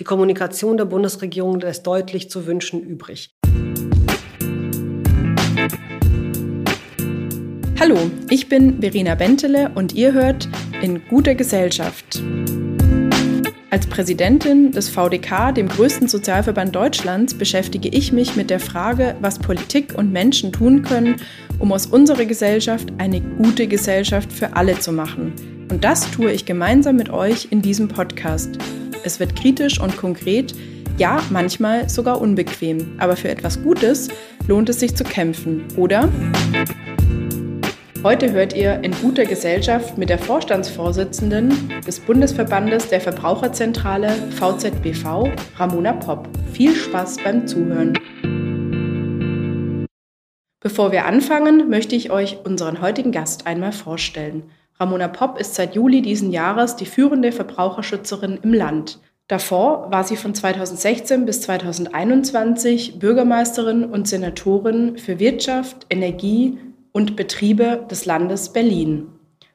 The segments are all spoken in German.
Die Kommunikation der Bundesregierung lässt deutlich zu wünschen übrig. Hallo, ich bin Verena Bentele und ihr hört in guter Gesellschaft. Als Präsidentin des VDK, dem größten Sozialverband Deutschlands, beschäftige ich mich mit der Frage, was Politik und Menschen tun können, um aus unserer Gesellschaft eine gute Gesellschaft für alle zu machen. Und das tue ich gemeinsam mit euch in diesem Podcast. Es wird kritisch und konkret, ja, manchmal sogar unbequem, aber für etwas Gutes lohnt es sich zu kämpfen, oder? Heute hört ihr in guter Gesellschaft mit der Vorstandsvorsitzenden des Bundesverbandes der Verbraucherzentrale VZBV, Ramona Popp. Viel Spaß beim Zuhören. Bevor wir anfangen, möchte ich euch unseren heutigen Gast einmal vorstellen. Ramona Popp ist seit Juli diesen Jahres die führende Verbraucherschützerin im Land. Davor war sie von 2016 bis 2021 Bürgermeisterin und Senatorin für Wirtschaft, Energie und Betriebe des Landes Berlin.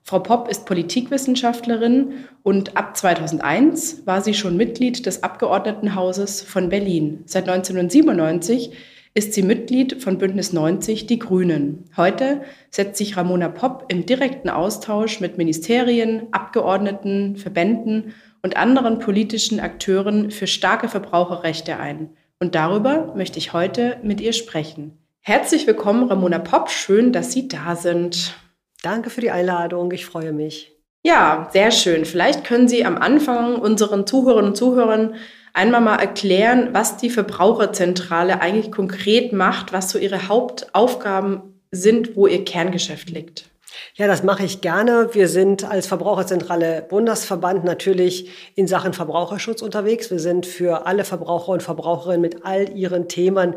Frau Popp ist Politikwissenschaftlerin und ab 2001 war sie schon Mitglied des Abgeordnetenhauses von Berlin. Seit 1997 ist sie Mitglied von Bündnis 90 Die Grünen. Heute setzt sich Ramona Popp im direkten Austausch mit Ministerien, Abgeordneten, Verbänden und anderen politischen Akteuren für starke Verbraucherrechte ein. Und darüber möchte ich heute mit ihr sprechen. Herzlich willkommen, Ramona Popp. Schön, dass Sie da sind. Danke für die Einladung. Ich freue mich. Ja, sehr schön. Vielleicht können Sie am Anfang unseren Zuhörerinnen und Zuhörern einmal mal erklären, was die Verbraucherzentrale eigentlich konkret macht, was so ihre Hauptaufgaben sind, wo ihr Kerngeschäft liegt. Ja, das mache ich gerne. Wir sind als Verbraucherzentrale Bundesverband natürlich in Sachen Verbraucherschutz unterwegs. Wir sind für alle Verbraucher und Verbraucherinnen mit all ihren Themen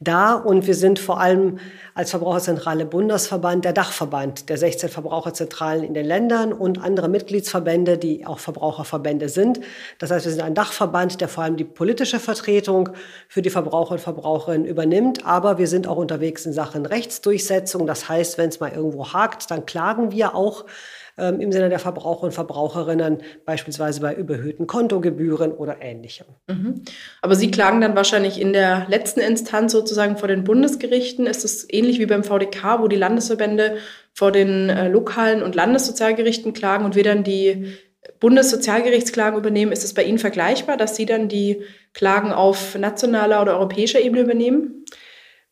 da und wir sind vor allem als Verbraucherzentrale Bundesverband der Dachverband der 16 Verbraucherzentralen in den Ländern und andere Mitgliedsverbände, die auch Verbraucherverbände sind. Das heißt, wir sind ein Dachverband, der vor allem die politische Vertretung für die Verbraucher und Verbraucherinnen übernimmt, aber wir sind auch unterwegs in Sachen Rechtsdurchsetzung. Das heißt, wenn es mal irgendwo hakt, dann klagen wir auch ähm, im Sinne der Verbraucher und Verbraucherinnen, beispielsweise bei überhöhten Kontogebühren oder ähnlichem. Mhm. Aber Sie klagen dann wahrscheinlich in der letzten Instanz sozusagen vor den Bundesgerichten. Ist es ähnlich wie beim VDK, wo die Landesverbände vor den äh, lokalen und Landessozialgerichten klagen und wir dann die Bundessozialgerichtsklagen übernehmen? Ist es bei Ihnen vergleichbar, dass Sie dann die Klagen auf nationaler oder europäischer Ebene übernehmen?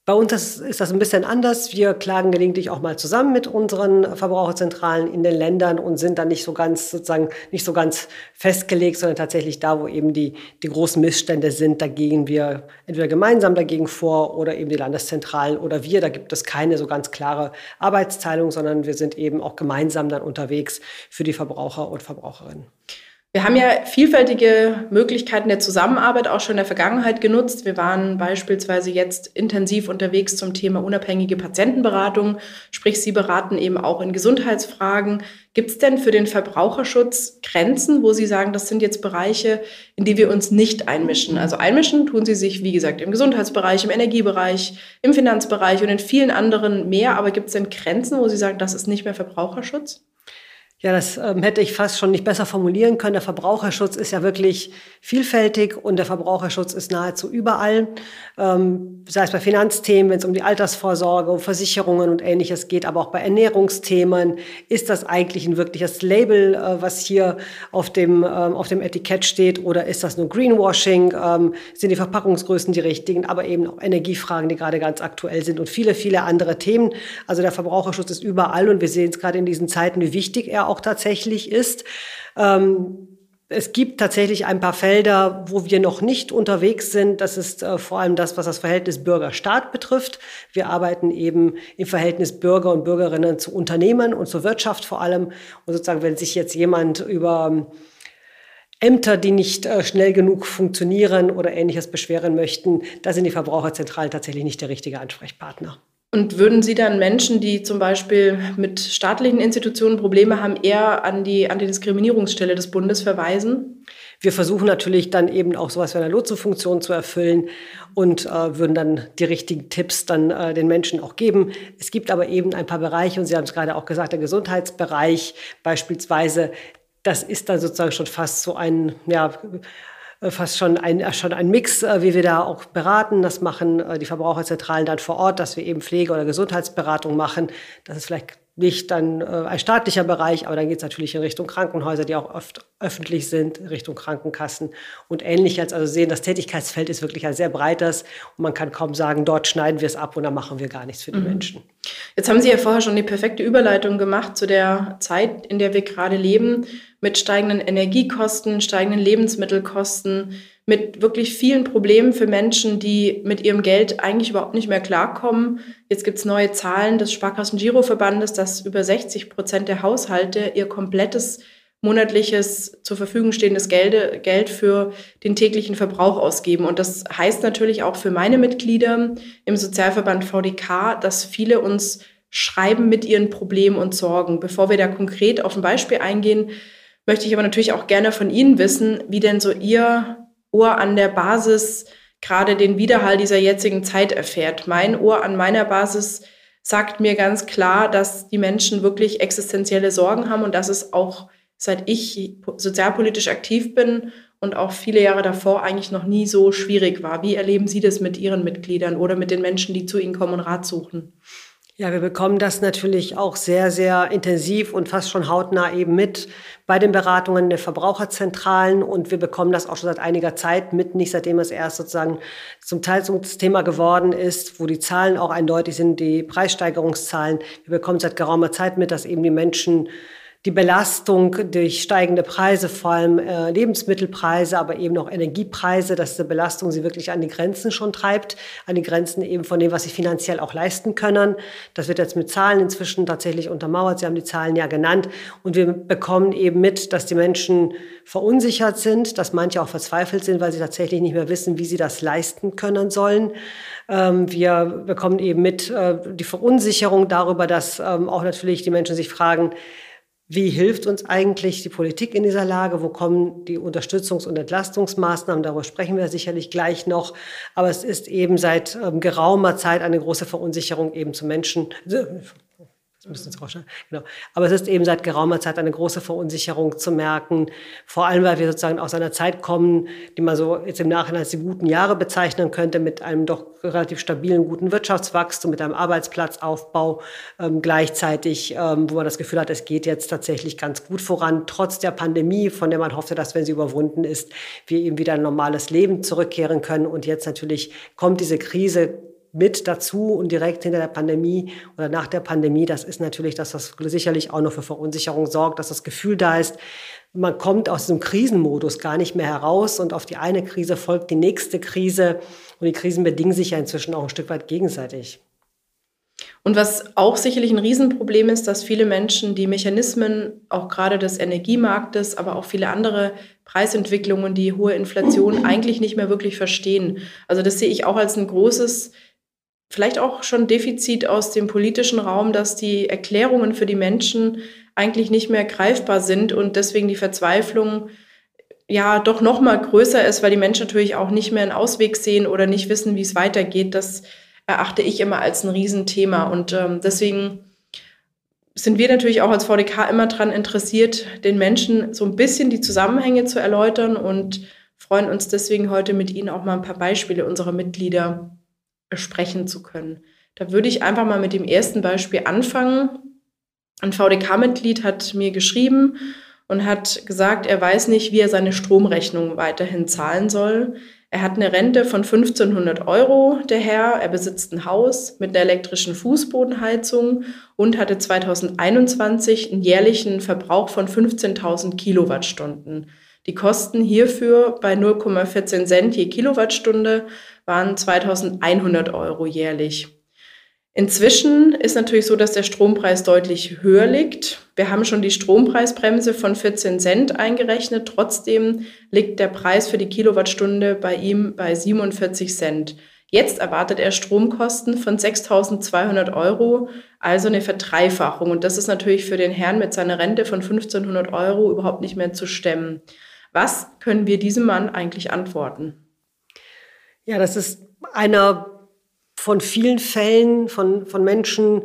Bei uns ist das ein bisschen anders. Wir klagen gelegentlich auch mal zusammen mit unseren Verbraucherzentralen in den Ländern und sind dann nicht so ganz sozusagen nicht so ganz festgelegt, sondern tatsächlich da, wo eben die, die großen Missstände sind, da gehen wir entweder gemeinsam dagegen vor oder eben die Landeszentralen oder wir. Da gibt es keine so ganz klare Arbeitsteilung, sondern wir sind eben auch gemeinsam dann unterwegs für die Verbraucher und Verbraucherinnen. Wir haben ja vielfältige Möglichkeiten der Zusammenarbeit auch schon in der Vergangenheit genutzt. Wir waren beispielsweise jetzt intensiv unterwegs zum Thema unabhängige Patientenberatung, sprich Sie beraten eben auch in Gesundheitsfragen. Gibt es denn für den Verbraucherschutz Grenzen, wo Sie sagen, das sind jetzt Bereiche, in die wir uns nicht einmischen? Also einmischen tun Sie sich, wie gesagt, im Gesundheitsbereich, im Energiebereich, im Finanzbereich und in vielen anderen mehr. Aber gibt es denn Grenzen, wo Sie sagen, das ist nicht mehr Verbraucherschutz? Ja, das ähm, hätte ich fast schon nicht besser formulieren können. Der Verbraucherschutz ist ja wirklich vielfältig und der Verbraucherschutz ist nahezu überall. Ähm, sei es bei Finanzthemen, wenn es um die Altersvorsorge, um Versicherungen und ähnliches geht, aber auch bei Ernährungsthemen. Ist das eigentlich ein wirkliches Label, äh, was hier auf dem, ähm, auf dem Etikett steht oder ist das nur Greenwashing? Ähm, sind die Verpackungsgrößen die richtigen? Aber eben auch Energiefragen, die gerade ganz aktuell sind und viele, viele andere Themen. Also der Verbraucherschutz ist überall und wir sehen es gerade in diesen Zeiten, wie wichtig er auch tatsächlich ist. Ähm, es gibt tatsächlich ein paar Felder, wo wir noch nicht unterwegs sind. Das ist äh, vor allem das, was das Verhältnis Bürger-Staat betrifft. Wir arbeiten eben im Verhältnis Bürger und Bürgerinnen zu Unternehmen und zur Wirtschaft vor allem. Und sozusagen, wenn sich jetzt jemand über ähm, Ämter, die nicht äh, schnell genug funktionieren oder ähnliches beschweren möchten, da sind die Verbraucherzentralen tatsächlich nicht der richtige Ansprechpartner. Und würden Sie dann Menschen, die zum Beispiel mit staatlichen Institutionen Probleme haben, eher an die Antidiskriminierungsstelle des Bundes verweisen? Wir versuchen natürlich dann eben auch sowas wie eine Lotsenfunktion zu erfüllen und äh, würden dann die richtigen Tipps dann äh, den Menschen auch geben. Es gibt aber eben ein paar Bereiche, und Sie haben es gerade auch gesagt, der Gesundheitsbereich beispielsweise, das ist dann sozusagen schon fast so ein, ja, fast schon ein, äh, schon ein Mix, äh, wie wir da auch beraten. Das machen die Verbraucherzentralen dann vor Ort, dass wir eben Pflege- oder Gesundheitsberatung machen. Das ist vielleicht nicht dann äh, ein staatlicher Bereich, aber dann geht es natürlich in Richtung Krankenhäuser, die auch oft öffentlich sind, Richtung Krankenkassen und ähnliches. Also sehen, das Tätigkeitsfeld ist wirklich ein sehr breites und man kann kaum sagen, dort schneiden wir es ab und dann machen wir gar nichts für die mhm. Menschen. Jetzt haben Sie ja vorher schon die perfekte Überleitung gemacht zu der Zeit, in der wir gerade leben, mit steigenden Energiekosten, steigenden Lebensmittelkosten, mit wirklich vielen Problemen für Menschen, die mit ihrem Geld eigentlich überhaupt nicht mehr klarkommen. Jetzt gibt es neue Zahlen des Sparkassen-Giroverbandes, dass über 60 Prozent der Haushalte ihr komplettes monatliches zur Verfügung stehendes Geld, Geld für den täglichen Verbrauch ausgeben. Und das heißt natürlich auch für meine Mitglieder im Sozialverband VDK, dass viele uns schreiben mit ihren Problemen und Sorgen. Bevor wir da konkret auf ein Beispiel eingehen, möchte ich aber natürlich auch gerne von Ihnen wissen, wie denn so Ihr Ohr an der Basis gerade den Widerhall dieser jetzigen Zeit erfährt. Mein Ohr an meiner Basis sagt mir ganz klar, dass die Menschen wirklich existenzielle Sorgen haben und dass es auch seit ich sozialpolitisch aktiv bin und auch viele Jahre davor eigentlich noch nie so schwierig war. Wie erleben Sie das mit Ihren Mitgliedern oder mit den Menschen, die zu Ihnen kommen und Rat suchen? Ja, wir bekommen das natürlich auch sehr, sehr intensiv und fast schon hautnah eben mit bei den Beratungen der Verbraucherzentralen. Und wir bekommen das auch schon seit einiger Zeit mit, nicht seitdem es erst sozusagen zum Teil zum Thema geworden ist, wo die Zahlen auch eindeutig sind, die Preissteigerungszahlen. Wir bekommen seit geraumer Zeit mit, dass eben die Menschen die Belastung durch steigende Preise, vor allem äh, Lebensmittelpreise, aber eben auch Energiepreise, dass diese Belastung sie wirklich an die Grenzen schon treibt, an die Grenzen eben von dem, was sie finanziell auch leisten können. Das wird jetzt mit Zahlen inzwischen tatsächlich untermauert. Sie haben die Zahlen ja genannt. Und wir bekommen eben mit, dass die Menschen verunsichert sind, dass manche auch verzweifelt sind, weil sie tatsächlich nicht mehr wissen, wie sie das leisten können sollen. Ähm, wir bekommen eben mit äh, die Verunsicherung darüber, dass ähm, auch natürlich die Menschen sich fragen, wie hilft uns eigentlich die Politik in dieser Lage? Wo kommen die Unterstützungs- und Entlastungsmaßnahmen? Darüber sprechen wir sicherlich gleich noch. Aber es ist eben seit ähm, geraumer Zeit eine große Verunsicherung eben zu Menschen, müssen Sie rausschneiden. Genau. Aber es ist eben seit geraumer Zeit eine große Verunsicherung zu merken, vor allem weil wir sozusagen aus einer Zeit kommen, die man so jetzt im Nachhinein als die guten Jahre bezeichnen könnte, mit einem doch relativ stabilen, guten Wirtschaftswachstum, mit einem Arbeitsplatzaufbau ähm, gleichzeitig, ähm, wo man das Gefühl hat, es geht jetzt tatsächlich ganz gut voran, trotz der Pandemie, von der man hoffte, dass, wenn sie überwunden ist, wir eben wieder ein normales Leben zurückkehren können. Und jetzt natürlich kommt diese Krise mit dazu und direkt hinter der Pandemie oder nach der Pandemie, das ist natürlich, dass das sicherlich auch noch für Verunsicherung sorgt, dass das Gefühl da ist, man kommt aus diesem Krisenmodus gar nicht mehr heraus und auf die eine Krise folgt die nächste Krise und die Krisen bedingen sich ja inzwischen auch ein Stück weit gegenseitig. Und was auch sicherlich ein Riesenproblem ist, dass viele Menschen die Mechanismen auch gerade des Energiemarktes, aber auch viele andere Preisentwicklungen, die hohe Inflation eigentlich nicht mehr wirklich verstehen. Also das sehe ich auch als ein großes vielleicht auch schon Defizit aus dem politischen Raum, dass die Erklärungen für die Menschen eigentlich nicht mehr greifbar sind und deswegen die Verzweiflung ja doch noch mal größer ist, weil die Menschen natürlich auch nicht mehr einen Ausweg sehen oder nicht wissen, wie es weitergeht. Das erachte ich immer als ein Riesenthema und ähm, deswegen sind wir natürlich auch als VDK immer daran interessiert, den Menschen so ein bisschen die Zusammenhänge zu erläutern und freuen uns deswegen heute mit Ihnen auch mal ein paar Beispiele unserer Mitglieder besprechen zu können. Da würde ich einfach mal mit dem ersten Beispiel anfangen. Ein VDK-Mitglied hat mir geschrieben und hat gesagt, er weiß nicht, wie er seine Stromrechnung weiterhin zahlen soll. Er hat eine Rente von 1500 Euro, der Herr. Er besitzt ein Haus mit einer elektrischen Fußbodenheizung und hatte 2021 einen jährlichen Verbrauch von 15.000 Kilowattstunden. Die Kosten hierfür bei 0,14 Cent je Kilowattstunde waren 2100 Euro jährlich. Inzwischen ist natürlich so, dass der Strompreis deutlich höher liegt. Wir haben schon die Strompreisbremse von 14 Cent eingerechnet. Trotzdem liegt der Preis für die Kilowattstunde bei ihm bei 47 Cent. Jetzt erwartet er Stromkosten von 6.200 Euro, also eine Verdreifachung. Und das ist natürlich für den Herrn mit seiner Rente von 1.500 Euro überhaupt nicht mehr zu stemmen. Was können wir diesem Mann eigentlich antworten? Ja, das ist einer von vielen Fällen von, von Menschen,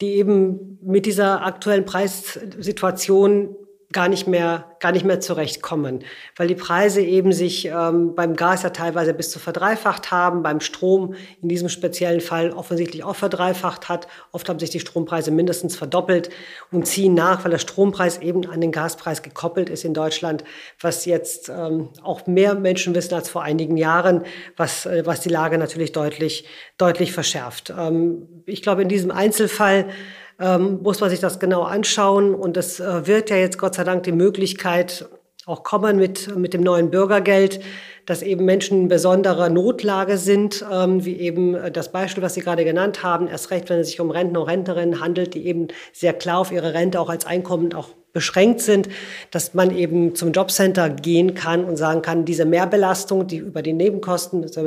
die eben mit dieser aktuellen Preissituation gar nicht mehr, gar nicht mehr zurechtkommen, weil die Preise eben sich ähm, beim Gas ja teilweise bis zu verdreifacht haben, beim Strom in diesem speziellen Fall offensichtlich auch verdreifacht hat. Oft haben sich die Strompreise mindestens verdoppelt und ziehen nach, weil der Strompreis eben an den Gaspreis gekoppelt ist in Deutschland, was jetzt ähm, auch mehr Menschen wissen als vor einigen Jahren, was, äh, was die Lage natürlich deutlich, deutlich verschärft. Ähm, ich glaube, in diesem Einzelfall ähm, muss man sich das genau anschauen. Und es äh, wird ja jetzt Gott sei Dank die Möglichkeit auch kommen mit, mit dem neuen Bürgergeld, dass eben Menschen in besonderer Notlage sind, ähm, wie eben das Beispiel, was Sie gerade genannt haben, erst recht, wenn es sich um Rentner und Rentnerinnen handelt, die eben sehr klar auf ihre Rente auch als Einkommen auch beschränkt sind, dass man eben zum Jobcenter gehen kann und sagen kann, diese Mehrbelastung, die über die Nebenkosten, also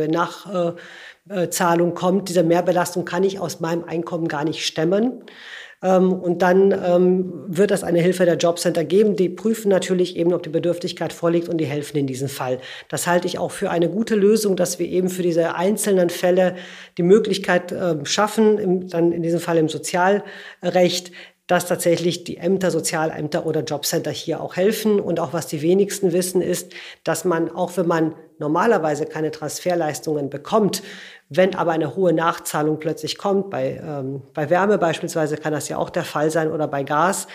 Nachzahlung kommt, diese Mehrbelastung kann ich aus meinem Einkommen gar nicht stemmen. Ähm, und dann ähm, wird es eine Hilfe der Jobcenter geben. Die prüfen natürlich eben, ob die Bedürftigkeit vorliegt und die helfen in diesem Fall. Das halte ich auch für eine gute Lösung, dass wir eben für diese einzelnen Fälle die Möglichkeit ähm, schaffen, dann in diesem Fall im Sozialrecht, dass tatsächlich die Ämter, Sozialämter oder Jobcenter hier auch helfen. Und auch was die wenigsten wissen, ist, dass man, auch wenn man normalerweise keine Transferleistungen bekommt, wenn aber eine hohe Nachzahlung plötzlich kommt, bei, ähm, bei Wärme beispielsweise kann das ja auch der Fall sein oder bei Gas,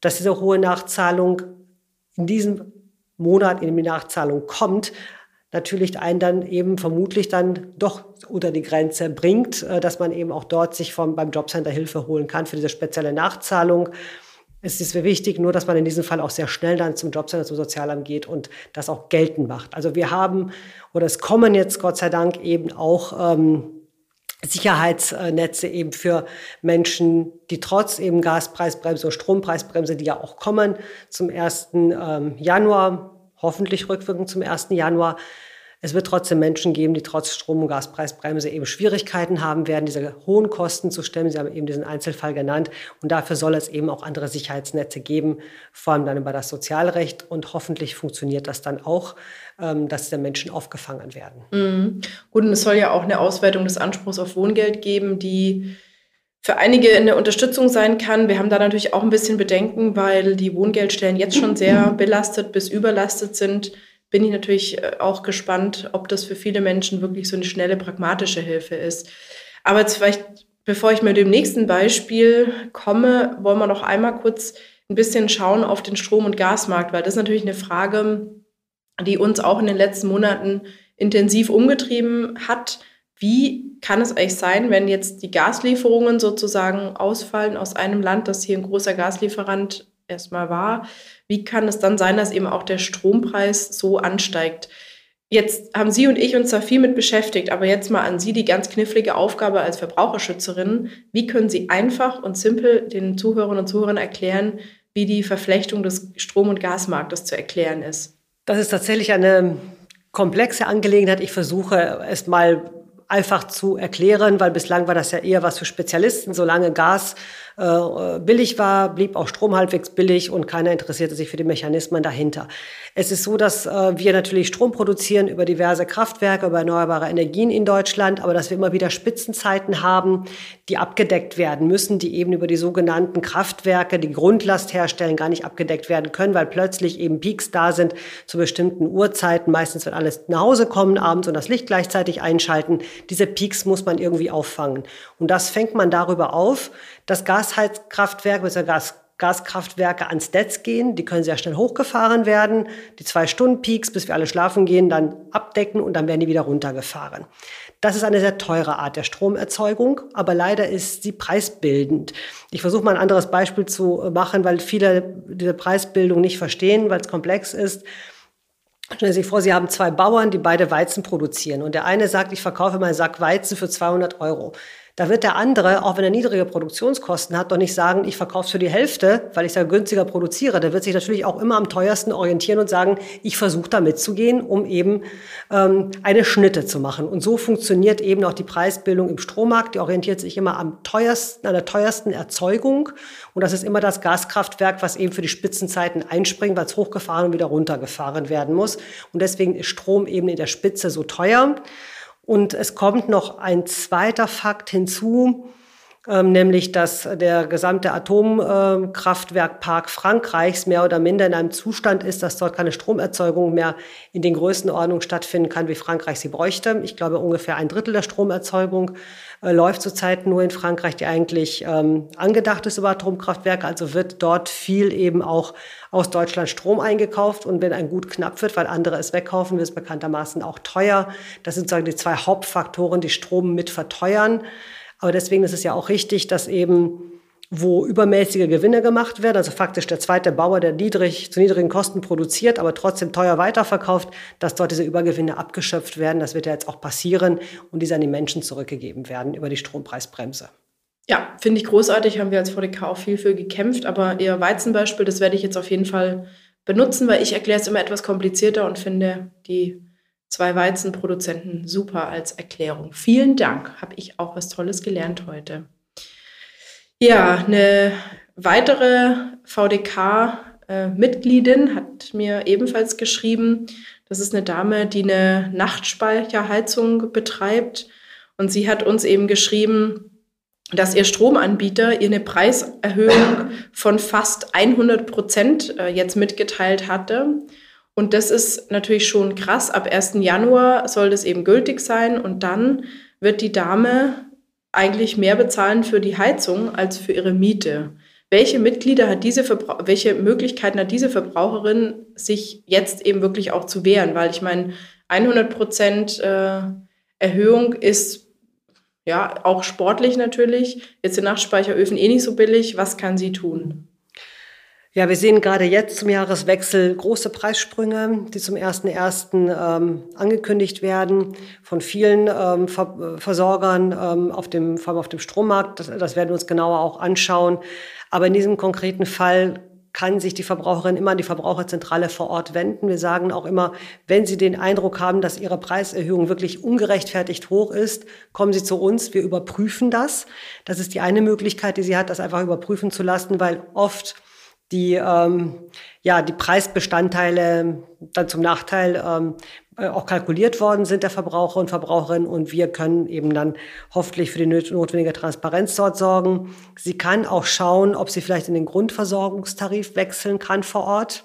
dass diese hohe Nachzahlung in diesem Monat in die Nachzahlung kommt, natürlich einen dann eben vermutlich dann doch unter die Grenze bringt, äh, dass man eben auch dort sich vom, beim Jobcenter Hilfe holen kann für diese spezielle Nachzahlung. Es ist wichtig, nur dass man in diesem Fall auch sehr schnell dann zum Jobcenter, zum Sozialamt geht und das auch geltend macht. Also wir haben, oder es kommen jetzt Gott sei Dank eben auch ähm, Sicherheitsnetze eben für Menschen, die trotz eben Gaspreisbremse oder Strompreisbremse, die ja auch kommen zum 1. Ähm, Januar, hoffentlich rückwirkend zum 1. Januar, es wird trotzdem Menschen geben, die trotz Strom- und Gaspreisbremse eben Schwierigkeiten haben werden, diese hohen Kosten zu stemmen. Sie haben eben diesen Einzelfall genannt. Und dafür soll es eben auch andere Sicherheitsnetze geben, vor allem dann über das Sozialrecht. Und hoffentlich funktioniert das dann auch, ähm, dass die Menschen aufgefangen werden. Mhm. Gut, und es soll ja auch eine Auswertung des Anspruchs auf Wohngeld geben, die für einige eine Unterstützung sein kann. Wir haben da natürlich auch ein bisschen Bedenken, weil die Wohngeldstellen jetzt schon sehr belastet bis überlastet sind bin ich natürlich äh, auch gespannt, ob das für viele Menschen wirklich so eine schnelle, pragmatische Hilfe ist. Aber jetzt vielleicht, bevor ich mit dem nächsten Beispiel komme, wollen wir noch einmal kurz ein bisschen schauen auf den Strom- und Gasmarkt, weil das ist natürlich eine Frage, die uns auch in den letzten Monaten intensiv umgetrieben hat. Wie kann es eigentlich sein, wenn jetzt die Gaslieferungen sozusagen ausfallen aus einem Land, das hier ein großer Gaslieferant erstmal war, wie kann es dann sein, dass eben auch der Strompreis so ansteigt? Jetzt haben Sie und ich uns da viel mit beschäftigt, aber jetzt mal an Sie die ganz knifflige Aufgabe als Verbraucherschützerin. Wie können Sie einfach und simpel den Zuhörerinnen und Zuhörern erklären, wie die Verflechtung des Strom- und Gasmarktes zu erklären ist? Das ist tatsächlich eine komplexe Angelegenheit. Ich versuche es mal einfach zu erklären, weil bislang war das ja eher was für Spezialisten. Solange Gas äh, billig war, blieb auch Strom halbwegs billig und keiner interessierte sich für die Mechanismen dahinter. Es ist so, dass äh, wir natürlich Strom produzieren über diverse Kraftwerke, über erneuerbare Energien in Deutschland, aber dass wir immer wieder Spitzenzeiten haben, die abgedeckt werden müssen, die eben über die sogenannten Kraftwerke, die Grundlast herstellen, gar nicht abgedeckt werden können, weil plötzlich eben Peaks da sind zu bestimmten Uhrzeiten, meistens wenn alles nach Hause kommen abends und das Licht gleichzeitig einschalten. Diese Peaks muss man irgendwie auffangen. Und das fängt man darüber auf, dass Gasheizkraftwerke bzw. Gas Gaskraftwerke ans Netz gehen. Die können sehr schnell hochgefahren werden. Die zwei Stunden Peaks, bis wir alle schlafen gehen, dann abdecken und dann werden die wieder runtergefahren. Das ist eine sehr teure Art der Stromerzeugung, aber leider ist sie preisbildend. Ich versuche mal ein anderes Beispiel zu machen, weil viele diese Preisbildung nicht verstehen, weil es komplex ist. Stellen Sie sich vor, Sie haben zwei Bauern, die beide Weizen produzieren. Und der eine sagt, ich verkaufe meinen Sack Weizen für 200 Euro. Da wird der andere, auch wenn er niedrige Produktionskosten hat, doch nicht sagen, ich verkaufe es für die Hälfte, weil ich es ja günstiger produziere. Der wird sich natürlich auch immer am teuersten orientieren und sagen, ich versuche da mitzugehen, um eben ähm, eine Schnitte zu machen. Und so funktioniert eben auch die Preisbildung im Strommarkt. Die orientiert sich immer am teuersten, an der teuersten Erzeugung. Und das ist immer das Gaskraftwerk, was eben für die Spitzenzeiten einspringt, weil es hochgefahren und wieder runtergefahren werden muss. Und deswegen ist Strom eben in der Spitze so teuer. Und es kommt noch ein zweiter Fakt hinzu. ähm, nämlich dass der gesamte Atomkraftwerkpark Frankreichs mehr oder minder in einem Zustand ist, dass dort keine Stromerzeugung mehr in den Größenordnungen stattfinden kann, wie Frankreich sie bräuchte. Ich glaube, ungefähr ein Drittel der Stromerzeugung äh, läuft zurzeit nur in Frankreich, die eigentlich ähm, angedacht ist über Atomkraftwerke. Also wird dort viel eben auch aus Deutschland Strom eingekauft. Und wenn ein Gut knapp wird, weil andere es wegkaufen, wird es bekanntermaßen auch teuer. Das sind sozusagen die zwei Hauptfaktoren, die Strom mit verteuern. Aber deswegen ist es ja auch richtig, dass eben wo übermäßige Gewinne gemacht werden, also faktisch der zweite Bauer, der niedrig, zu niedrigen Kosten produziert, aber trotzdem teuer weiterverkauft, dass dort diese Übergewinne abgeschöpft werden. Das wird ja jetzt auch passieren und diese an die Menschen zurückgegeben werden über die Strompreisbremse. Ja, finde ich großartig, haben wir als VDK auch viel für gekämpft, aber Ihr Weizenbeispiel, das werde ich jetzt auf jeden Fall benutzen, weil ich erkläre es immer etwas komplizierter und finde die zwei Weizenproduzenten super als Erklärung. Vielen Dank, habe ich auch was Tolles gelernt heute. Ja, eine weitere VDK-Mitgliedin äh, hat mir ebenfalls geschrieben, das ist eine Dame, die eine Nachtspeicherheizung betreibt. Und sie hat uns eben geschrieben, dass ihr Stromanbieter ihr eine Preiserhöhung von fast 100 Prozent äh, jetzt mitgeteilt hatte. Und das ist natürlich schon krass. Ab 1. Januar soll das eben gültig sein und dann wird die Dame eigentlich mehr bezahlen für die Heizung als für ihre Miete. Welche Mitglieder hat diese Verbra welche Möglichkeiten hat diese Verbraucherin, sich jetzt eben wirklich auch zu wehren? Weil ich meine, 100 Prozent äh, Erhöhung ist ja auch sportlich natürlich. Jetzt sind Nachtspeicheröfen eh nicht so billig. Was kann sie tun? Ja, wir sehen gerade jetzt zum Jahreswechsel große Preissprünge, die zum 1.1. Ähm, angekündigt werden von vielen ähm, Ver Versorgern ähm, auf dem, vor allem auf dem Strommarkt. Das, das werden wir uns genauer auch anschauen. Aber in diesem konkreten Fall kann sich die Verbraucherin immer an die Verbraucherzentrale vor Ort wenden. Wir sagen auch immer, wenn Sie den Eindruck haben, dass Ihre Preiserhöhung wirklich ungerechtfertigt hoch ist, kommen Sie zu uns. Wir überprüfen das. Das ist die eine Möglichkeit, die sie hat, das einfach überprüfen zu lassen, weil oft die, ähm, ja, die Preisbestandteile dann zum Nachteil ähm, äh, auch kalkuliert worden sind der Verbraucher und Verbraucherinnen und wir können eben dann hoffentlich für die notwendige Transparenz dort sorgen. Sie kann auch schauen, ob sie vielleicht in den Grundversorgungstarif wechseln kann vor Ort.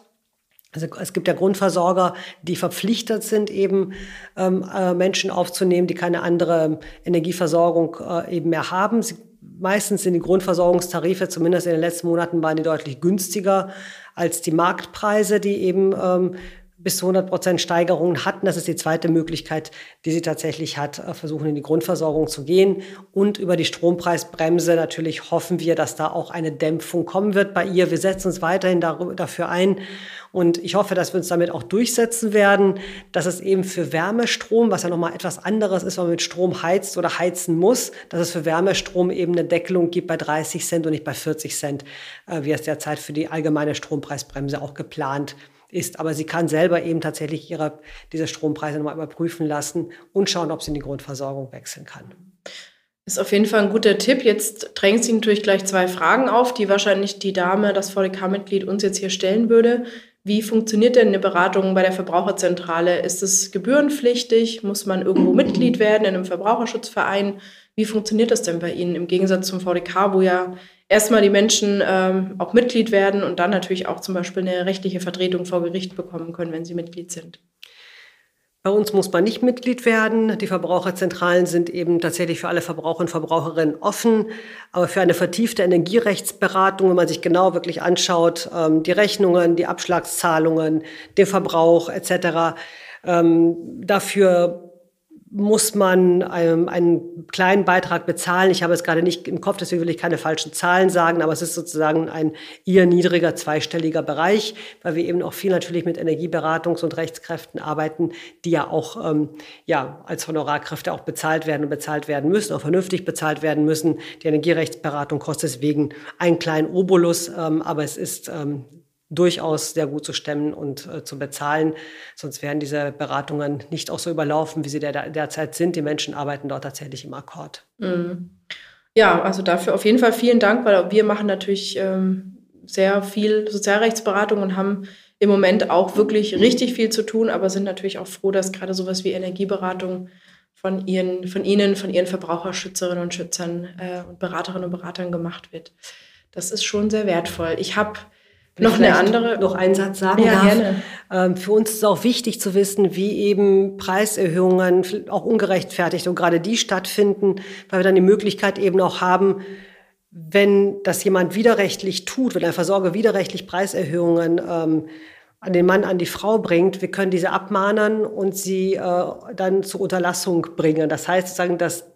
Also es gibt ja Grundversorger, die verpflichtet sind, eben ähm, äh, Menschen aufzunehmen, die keine andere Energieversorgung äh, eben mehr haben. Sie meistens sind die Grundversorgungstarife, zumindest in den letzten Monaten, waren die deutlich günstiger als die Marktpreise, die eben ähm, bis zu 100 Prozent Steigerungen hatten. Das ist die zweite Möglichkeit, die sie tatsächlich hat, äh, versuchen in die Grundversorgung zu gehen. Und über die Strompreisbremse natürlich hoffen wir, dass da auch eine Dämpfung kommen wird bei ihr. Wir setzen uns weiterhin dafür ein. Und ich hoffe, dass wir uns damit auch durchsetzen werden, dass es eben für Wärmestrom, was ja nochmal etwas anderes ist, wenn man mit Strom heizt oder heizen muss, dass es für Wärmestrom eben eine Deckelung gibt bei 30 Cent und nicht bei 40 Cent, äh, wie es derzeit für die allgemeine Strompreisbremse auch geplant ist. Aber sie kann selber eben tatsächlich ihre, diese Strompreise nochmal überprüfen lassen und schauen, ob sie in die Grundversorgung wechseln kann. Ist auf jeden Fall ein guter Tipp. Jetzt drängen Sie natürlich gleich zwei Fragen auf, die wahrscheinlich die Dame, das VDK-Mitglied, uns jetzt hier stellen würde. Wie funktioniert denn eine Beratung bei der Verbraucherzentrale? Ist es gebührenpflichtig? Muss man irgendwo Mitglied werden in einem Verbraucherschutzverein? Wie funktioniert das denn bei Ihnen im Gegensatz zum VDK, wo ja erstmal die Menschen ähm, auch Mitglied werden und dann natürlich auch zum Beispiel eine rechtliche Vertretung vor Gericht bekommen können, wenn sie Mitglied sind. Bei uns muss man nicht Mitglied werden. Die Verbraucherzentralen sind eben tatsächlich für alle Verbraucher und Verbraucherinnen offen. Aber für eine vertiefte Energierechtsberatung, wenn man sich genau wirklich anschaut, ähm, die Rechnungen, die Abschlagszahlungen, den Verbrauch etc., ähm, dafür muss man ähm, einen kleinen Beitrag bezahlen. Ich habe es gerade nicht im Kopf, deswegen will ich keine falschen Zahlen sagen, aber es ist sozusagen ein eher niedriger zweistelliger Bereich, weil wir eben auch viel natürlich mit Energieberatungs- und Rechtskräften arbeiten, die ja auch ähm, ja, als Honorarkräfte auch bezahlt werden und bezahlt werden müssen, auch vernünftig bezahlt werden müssen. Die Energierechtsberatung kostet deswegen einen kleinen Obolus, ähm, aber es ist ähm, durchaus sehr gut zu stemmen und äh, zu bezahlen. Sonst wären diese Beratungen nicht auch so überlaufen, wie sie der, derzeit sind. Die Menschen arbeiten dort tatsächlich im Akkord. Mhm. Ja, also dafür auf jeden Fall vielen Dank, weil wir machen natürlich ähm, sehr viel Sozialrechtsberatung und haben im Moment auch wirklich richtig viel zu tun, aber sind natürlich auch froh, dass gerade sowas wie Energieberatung von, ihren, von Ihnen, von Ihren Verbraucherschützerinnen und Schützern äh, und Beraterinnen und Beratern gemacht wird. Das ist schon sehr wertvoll. Ich habe noch eine andere. Noch einen Satz sagen ja, darf. Gerne. Ähm, für uns ist es auch wichtig zu wissen, wie eben Preiserhöhungen auch ungerechtfertigt und gerade die stattfinden, weil wir dann die Möglichkeit eben auch haben, wenn das jemand widerrechtlich tut, wenn ein Versorger widerrechtlich Preiserhöhungen ähm, an den Mann, an die Frau bringt, wir können diese abmahnen und sie äh, dann zur Unterlassung bringen. Das heißt sozusagen, dass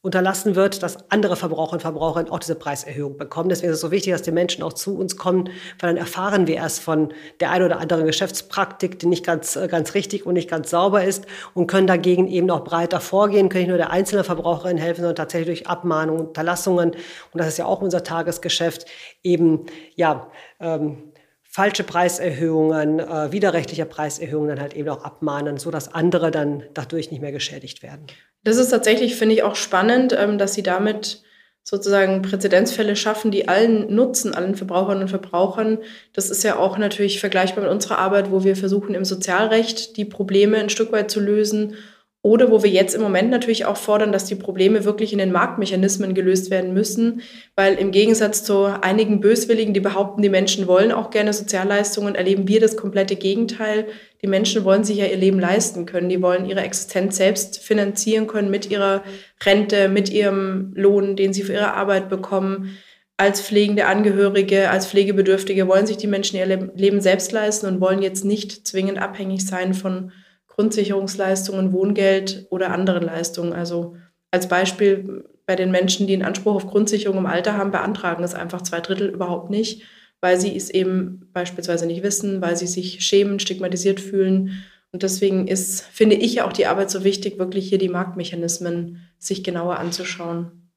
unterlassen wird, dass andere Verbraucher und Verbraucher auch diese Preiserhöhung bekommen. Deswegen ist es so wichtig, dass die Menschen auch zu uns kommen, weil dann erfahren wir erst von der einen oder anderen Geschäftspraktik, die nicht ganz, äh, ganz richtig und nicht ganz sauber ist und können dagegen eben auch breiter vorgehen, können nicht nur der einzelnen Verbraucherin helfen, sondern tatsächlich durch Abmahnungen, Unterlassungen, und das ist ja auch unser Tagesgeschäft, eben, ja, ähm, falsche Preiserhöhungen, äh, widerrechtliche Preiserhöhungen dann halt eben auch abmahnen, sodass andere dann dadurch nicht mehr geschädigt werden. Das ist tatsächlich, finde ich, auch spannend, ähm, dass Sie damit sozusagen Präzedenzfälle schaffen, die allen nutzen, allen Verbraucherinnen und Verbrauchern. Das ist ja auch natürlich vergleichbar mit unserer Arbeit, wo wir versuchen, im Sozialrecht die Probleme ein Stück weit zu lösen oder wo wir jetzt im Moment natürlich auch fordern, dass die Probleme wirklich in den Marktmechanismen gelöst werden müssen, weil im Gegensatz zu einigen Böswilligen, die behaupten, die Menschen wollen auch gerne Sozialleistungen, erleben wir das komplette Gegenteil. Die Menschen wollen sich ja ihr Leben leisten können, die wollen ihre Existenz selbst finanzieren können mit ihrer Rente, mit ihrem Lohn, den sie für ihre Arbeit bekommen. Als pflegende Angehörige, als Pflegebedürftige wollen sich die Menschen ihr Leben selbst leisten und wollen jetzt nicht zwingend abhängig sein von Grundsicherungsleistungen, Wohngeld oder anderen Leistungen. Also als Beispiel bei den Menschen, die einen Anspruch auf Grundsicherung im Alter haben, beantragen es einfach zwei Drittel überhaupt nicht, weil sie es eben beispielsweise nicht wissen, weil sie sich schämen, stigmatisiert fühlen. Und deswegen ist, finde ich auch die Arbeit so wichtig, wirklich hier die Marktmechanismen sich genauer anzuschauen.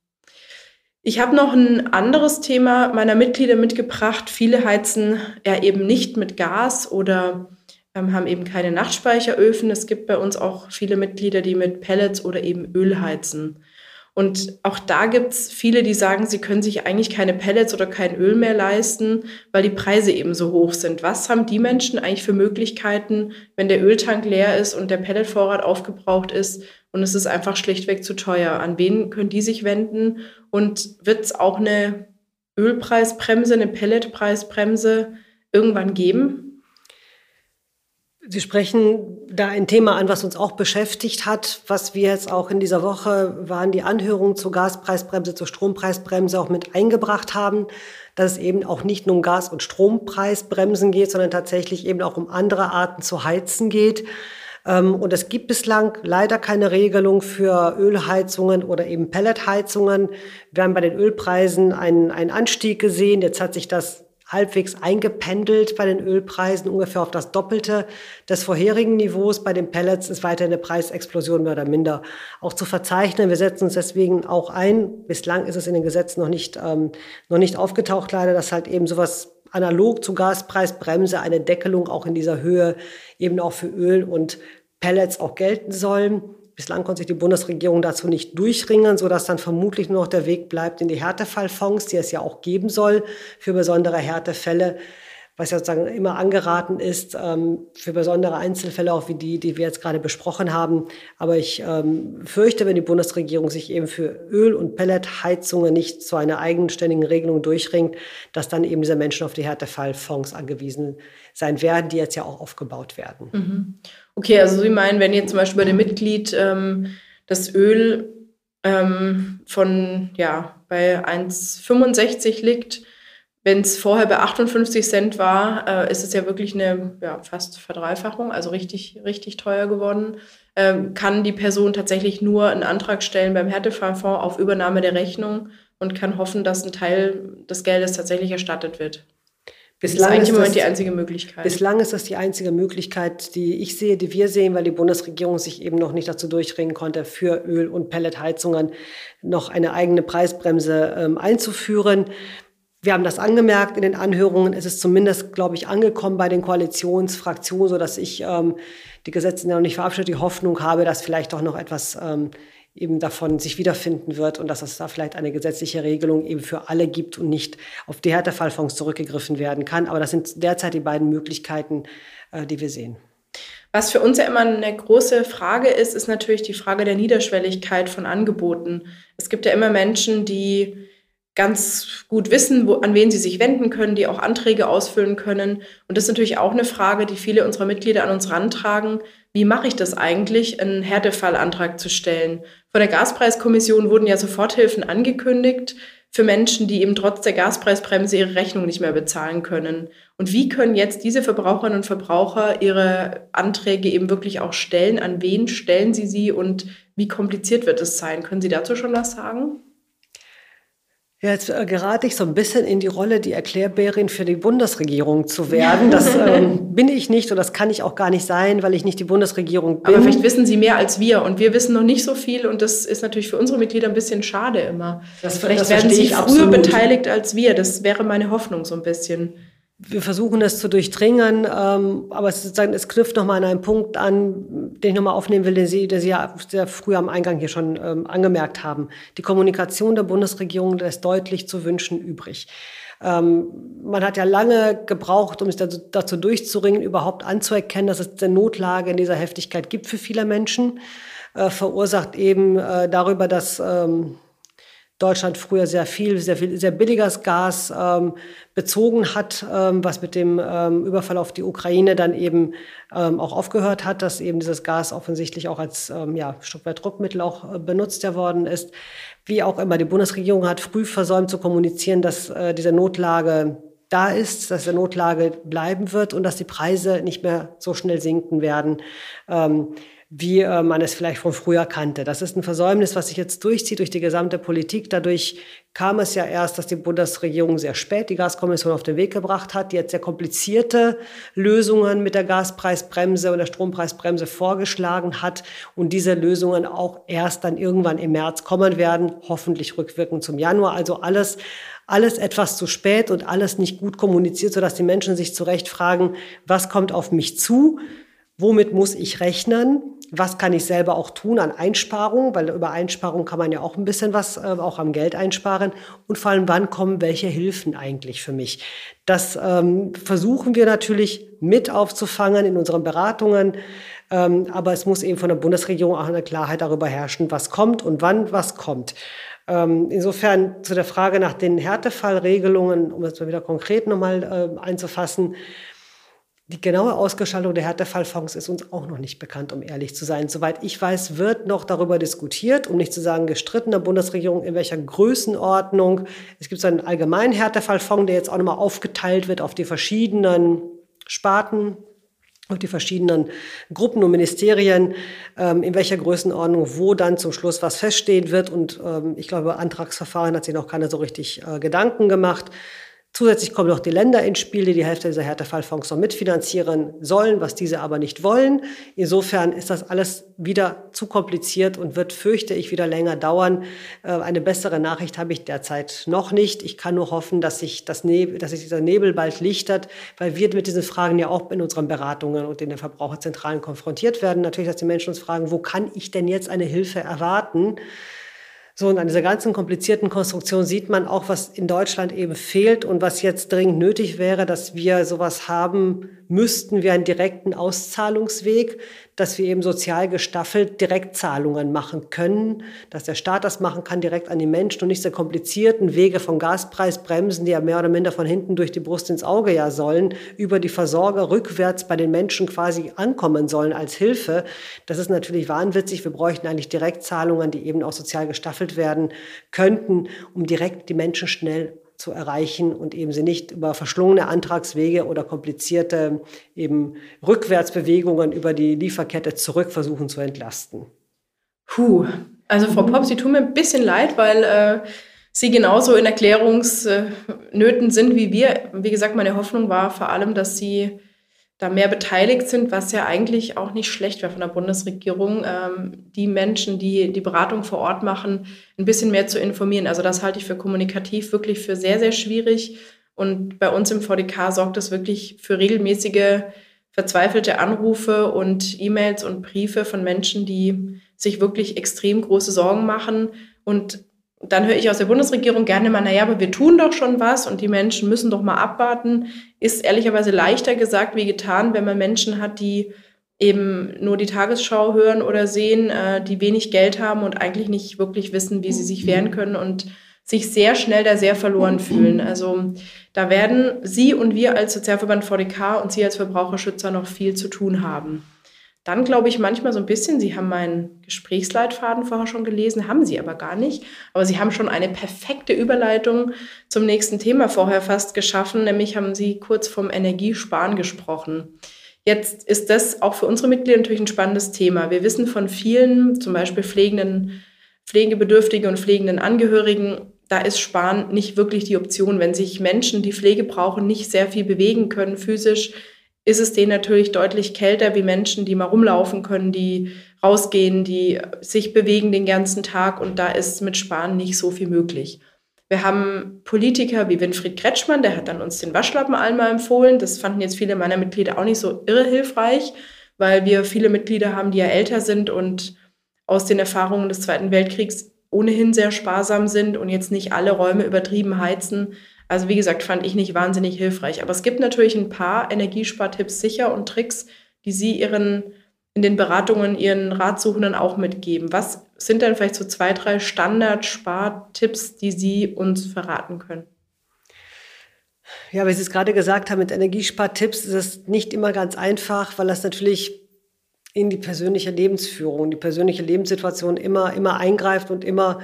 Ich habe noch ein anderes Thema meiner Mitglieder mitgebracht. Viele heizen ja eben nicht mit Gas oder haben eben keine Nachtspeicheröfen. Es gibt bei uns auch viele Mitglieder, die mit Pellets oder eben Öl heizen. Und auch da gibt es viele, die sagen, sie können sich eigentlich keine Pellets oder kein Öl mehr leisten, weil die Preise eben so hoch sind. Was haben die Menschen eigentlich für Möglichkeiten, wenn der Öltank leer ist und der Pelletvorrat aufgebraucht ist und es ist einfach schlichtweg zu teuer? An wen können die sich wenden? Und wird es auch eine Ölpreisbremse, eine Pelletpreisbremse irgendwann geben? Sie sprechen da ein Thema an, was uns auch beschäftigt hat, was wir jetzt auch in dieser Woche waren, die Anhörungen zur Gaspreisbremse, zur Strompreisbremse auch mit eingebracht haben, dass es eben auch nicht nur um Gas- und Strompreisbremsen geht, sondern tatsächlich eben auch um andere Arten zu heizen geht. Ähm, und es gibt bislang leider keine Regelung für Ölheizungen oder eben Pelletheizungen. Wir haben bei den Ölpreisen einen, einen Anstieg gesehen. Jetzt hat sich das halbwegs eingependelt bei den Ölpreisen, ungefähr auf das Doppelte des vorherigen Niveaus. Bei den Pellets ist weiter eine Preisexplosion mehr oder minder auch zu verzeichnen. Wir setzen uns deswegen auch ein. Bislang ist es in den Gesetzen noch nicht, ähm, noch nicht aufgetaucht, leider, dass halt eben sowas analog zu Gaspreisbremse eine Deckelung auch in dieser Höhe eben auch für Öl und Pellets auch gelten soll. Bislang konnte sich die Bundesregierung dazu nicht durchringen, sodass dann vermutlich nur noch der Weg bleibt in die Härtefallfonds, die es ja auch geben soll für besondere Härtefälle was ja sozusagen immer angeraten ist ähm, für besondere Einzelfälle, auch wie die, die wir jetzt gerade besprochen haben. Aber ich ähm, fürchte, wenn die Bundesregierung sich eben für Öl- und Pelletheizungen nicht zu einer eigenständigen Regelung durchringt, dass dann eben diese Menschen auf die Härtefallfonds angewiesen sein werden, die jetzt ja auch aufgebaut werden. Mhm. Okay, also Sie meinen, wenn jetzt zum Beispiel bei dem Mitglied ähm, das Öl ähm, von ja bei 1,65 liegt, wenn es vorher bei 58 Cent war, äh, ist es ja wirklich eine ja, fast Verdreifachung, also richtig, richtig teuer geworden. Ähm, kann die Person tatsächlich nur einen Antrag stellen beim Härtefallfonds auf Übernahme der Rechnung und kann hoffen, dass ein Teil des Geldes tatsächlich erstattet wird. Bislang das ist eigentlich im Moment die einzige Möglichkeit. Bislang ist das die einzige Möglichkeit, die ich sehe, die wir sehen, weil die Bundesregierung sich eben noch nicht dazu durchringen konnte, für Öl- und Pelletheizungen noch eine eigene Preisbremse ähm, einzuführen. Wir haben das angemerkt in den Anhörungen. Es ist zumindest, glaube ich, angekommen bei den Koalitionsfraktionen, so dass ich ähm, die Gesetze noch nicht verabschiedet, die Hoffnung habe, dass vielleicht doch noch etwas ähm, eben davon sich wiederfinden wird und dass es da vielleicht eine gesetzliche Regelung eben für alle gibt und nicht auf die Härtefallfonds zurückgegriffen werden kann. Aber das sind derzeit die beiden Möglichkeiten, äh, die wir sehen. Was für uns ja immer eine große Frage ist, ist natürlich die Frage der Niederschwelligkeit von Angeboten. Es gibt ja immer Menschen, die ganz gut wissen, wo, an wen sie sich wenden können, die auch Anträge ausfüllen können. Und das ist natürlich auch eine Frage, die viele unserer Mitglieder an uns rantragen. Wie mache ich das eigentlich, einen Härtefallantrag zu stellen? Von der Gaspreiskommission wurden ja Soforthilfen angekündigt für Menschen, die eben trotz der Gaspreisbremse ihre Rechnung nicht mehr bezahlen können. Und wie können jetzt diese Verbraucherinnen und Verbraucher ihre Anträge eben wirklich auch stellen? An wen stellen sie sie und wie kompliziert wird es sein? Können Sie dazu schon was sagen? Ja, jetzt äh, gerate ich so ein bisschen in die Rolle, die Erklärbärin für die Bundesregierung zu werden. Das ähm, bin ich nicht und das kann ich auch gar nicht sein, weil ich nicht die Bundesregierung bin. Aber vielleicht wissen Sie mehr als wir und wir wissen noch nicht so viel und das ist natürlich für unsere Mitglieder ein bisschen schade immer. Das, vielleicht das werden Sie früher absolut. beteiligt als wir. Das wäre meine Hoffnung so ein bisschen wir versuchen das zu durchdringen, ähm, aber es, sozusagen, es knüpft nochmal an einen Punkt an, den ich nochmal aufnehmen will, den Sie, den Sie ja sehr früh am Eingang hier schon ähm, angemerkt haben. Die Kommunikation der Bundesregierung lässt deutlich zu wünschen übrig. Ähm, man hat ja lange gebraucht, um sich dazu, dazu durchzuringen, überhaupt anzuerkennen, dass es eine Notlage in dieser Heftigkeit gibt für viele Menschen, äh, verursacht eben äh, darüber, dass ähm, Deutschland früher sehr viel, sehr viel, sehr billiges Gas ähm, bezogen hat, ähm, was mit dem ähm, Überfall auf die Ukraine dann eben ähm, auch aufgehört hat, dass eben dieses Gas offensichtlich auch als ähm, ja, Stück weit Druckmittel auch äh, benutzt worden ist. Wie auch immer, die Bundesregierung hat früh versäumt zu kommunizieren, dass äh, diese Notlage da ist, dass der Notlage bleiben wird und dass die Preise nicht mehr so schnell sinken werden. Ähm, wie äh, man es vielleicht von früher kannte. Das ist ein Versäumnis, was sich jetzt durchzieht durch die gesamte Politik. Dadurch kam es ja erst, dass die Bundesregierung sehr spät die Gaskommission auf den Weg gebracht hat, die jetzt sehr komplizierte Lösungen mit der Gaspreisbremse und der Strompreisbremse vorgeschlagen hat und diese Lösungen auch erst dann irgendwann im März kommen werden, hoffentlich rückwirkend zum Januar. Also alles alles etwas zu spät und alles nicht gut kommuniziert, sodass die Menschen sich zu Recht fragen, was kommt auf mich zu? Womit muss ich rechnen? was kann ich selber auch tun an Einsparungen, weil über Einsparungen kann man ja auch ein bisschen was äh, auch am Geld einsparen und vor allem, wann kommen welche Hilfen eigentlich für mich. Das ähm, versuchen wir natürlich mit aufzufangen in unseren Beratungen, ähm, aber es muss eben von der Bundesregierung auch eine Klarheit darüber herrschen, was kommt und wann was kommt. Ähm, insofern zu der Frage nach den Härtefallregelungen, um das mal wieder konkret nochmal äh, einzufassen, die genaue Ausgestaltung der Härtefallfonds ist uns auch noch nicht bekannt, um ehrlich zu sein. Soweit ich weiß, wird noch darüber diskutiert, um nicht zu sagen gestritten der Bundesregierung, in welcher Größenordnung. Es gibt so einen allgemeinen Härtefallfonds, der jetzt auch nochmal aufgeteilt wird auf die verschiedenen Sparten, auf die verschiedenen Gruppen und Ministerien, ähm, in welcher Größenordnung, wo dann zum Schluss was feststehen wird. Und ähm, ich glaube, Antragsverfahren hat sich noch keiner so richtig äh, Gedanken gemacht. Zusätzlich kommen noch die Länder ins Spiel, die die Hälfte dieser Härtefallfonds noch mitfinanzieren sollen, was diese aber nicht wollen. Insofern ist das alles wieder zu kompliziert und wird, fürchte ich, wieder länger dauern. Äh, eine bessere Nachricht habe ich derzeit noch nicht. Ich kann nur hoffen, dass sich, das Nebel, dass sich dieser Nebel bald lichtert, weil wir mit diesen Fragen ja auch in unseren Beratungen und in den Verbraucherzentralen konfrontiert werden. Natürlich, dass die Menschen uns fragen, wo kann ich denn jetzt eine Hilfe erwarten? So, und an dieser ganzen komplizierten Konstruktion sieht man auch, was in Deutschland eben fehlt und was jetzt dringend nötig wäre, dass wir sowas haben müssten, wie einen direkten Auszahlungsweg, dass wir eben sozial gestaffelt Direktzahlungen machen können, dass der Staat das machen kann direkt an die Menschen und nicht so komplizierten Wege von Gaspreisbremsen, die ja mehr oder minder von hinten durch die Brust ins Auge ja sollen, über die Versorger rückwärts bei den Menschen quasi ankommen sollen als Hilfe. Das ist natürlich wahnwitzig. Wir bräuchten eigentlich Direktzahlungen, die eben auch sozial gestaffelt werden könnten, um direkt die Menschen schnell zu erreichen und eben sie nicht über verschlungene Antragswege oder komplizierte eben Rückwärtsbewegungen über die Lieferkette zurück versuchen zu entlasten. Puh, also Frau Popp, Sie tun mir ein bisschen leid, weil äh, Sie genauso in Erklärungsnöten sind wie wir. Wie gesagt, meine Hoffnung war vor allem, dass Sie da mehr beteiligt sind, was ja eigentlich auch nicht schlecht wäre von der Bundesregierung, ähm, die Menschen, die die Beratung vor Ort machen, ein bisschen mehr zu informieren. Also das halte ich für kommunikativ wirklich für sehr, sehr schwierig. Und bei uns im VDK sorgt es wirklich für regelmäßige verzweifelte Anrufe und E-Mails und Briefe von Menschen, die sich wirklich extrem große Sorgen machen und dann höre ich aus der Bundesregierung gerne mal, naja, aber wir tun doch schon was und die Menschen müssen doch mal abwarten. Ist ehrlicherweise leichter gesagt wie getan, wenn man Menschen hat, die eben nur die Tagesschau hören oder sehen, äh, die wenig Geld haben und eigentlich nicht wirklich wissen, wie sie sich wehren können und sich sehr schnell da sehr verloren fühlen. Also da werden Sie und wir als Sozialverband VDK und Sie als Verbraucherschützer noch viel zu tun haben. Dann glaube ich manchmal so ein bisschen, Sie haben meinen Gesprächsleitfaden vorher schon gelesen, haben Sie aber gar nicht. Aber Sie haben schon eine perfekte Überleitung zum nächsten Thema vorher fast geschaffen, nämlich haben Sie kurz vom Energiesparen gesprochen. Jetzt ist das auch für unsere Mitglieder natürlich ein spannendes Thema. Wir wissen von vielen, zum Beispiel pflegenden, pflegebedürftige und pflegenden Angehörigen, da ist Sparen nicht wirklich die Option. Wenn sich Menschen, die Pflege brauchen, nicht sehr viel bewegen können physisch, ist es denen natürlich deutlich kälter wie Menschen, die mal rumlaufen können, die rausgehen, die sich bewegen den ganzen Tag und da ist mit Sparen nicht so viel möglich. Wir haben Politiker wie Winfried Kretschmann, der hat dann uns den Waschlappen einmal empfohlen. Das fanden jetzt viele meiner Mitglieder auch nicht so irre hilfreich, weil wir viele Mitglieder haben, die ja älter sind und aus den Erfahrungen des Zweiten Weltkriegs ohnehin sehr sparsam sind und jetzt nicht alle Räume übertrieben heizen. Also wie gesagt, fand ich nicht wahnsinnig hilfreich. Aber es gibt natürlich ein paar Energiespartipps sicher und Tricks, die Sie Ihren in den Beratungen Ihren Ratsuchenden auch mitgeben. Was sind denn vielleicht so zwei, drei Standard-Spartipps, die Sie uns verraten können? Ja, wie Sie es gerade gesagt haben, mit Energiespartipps ist es nicht immer ganz einfach, weil das natürlich in die persönliche Lebensführung, die persönliche Lebenssituation immer, immer eingreift und immer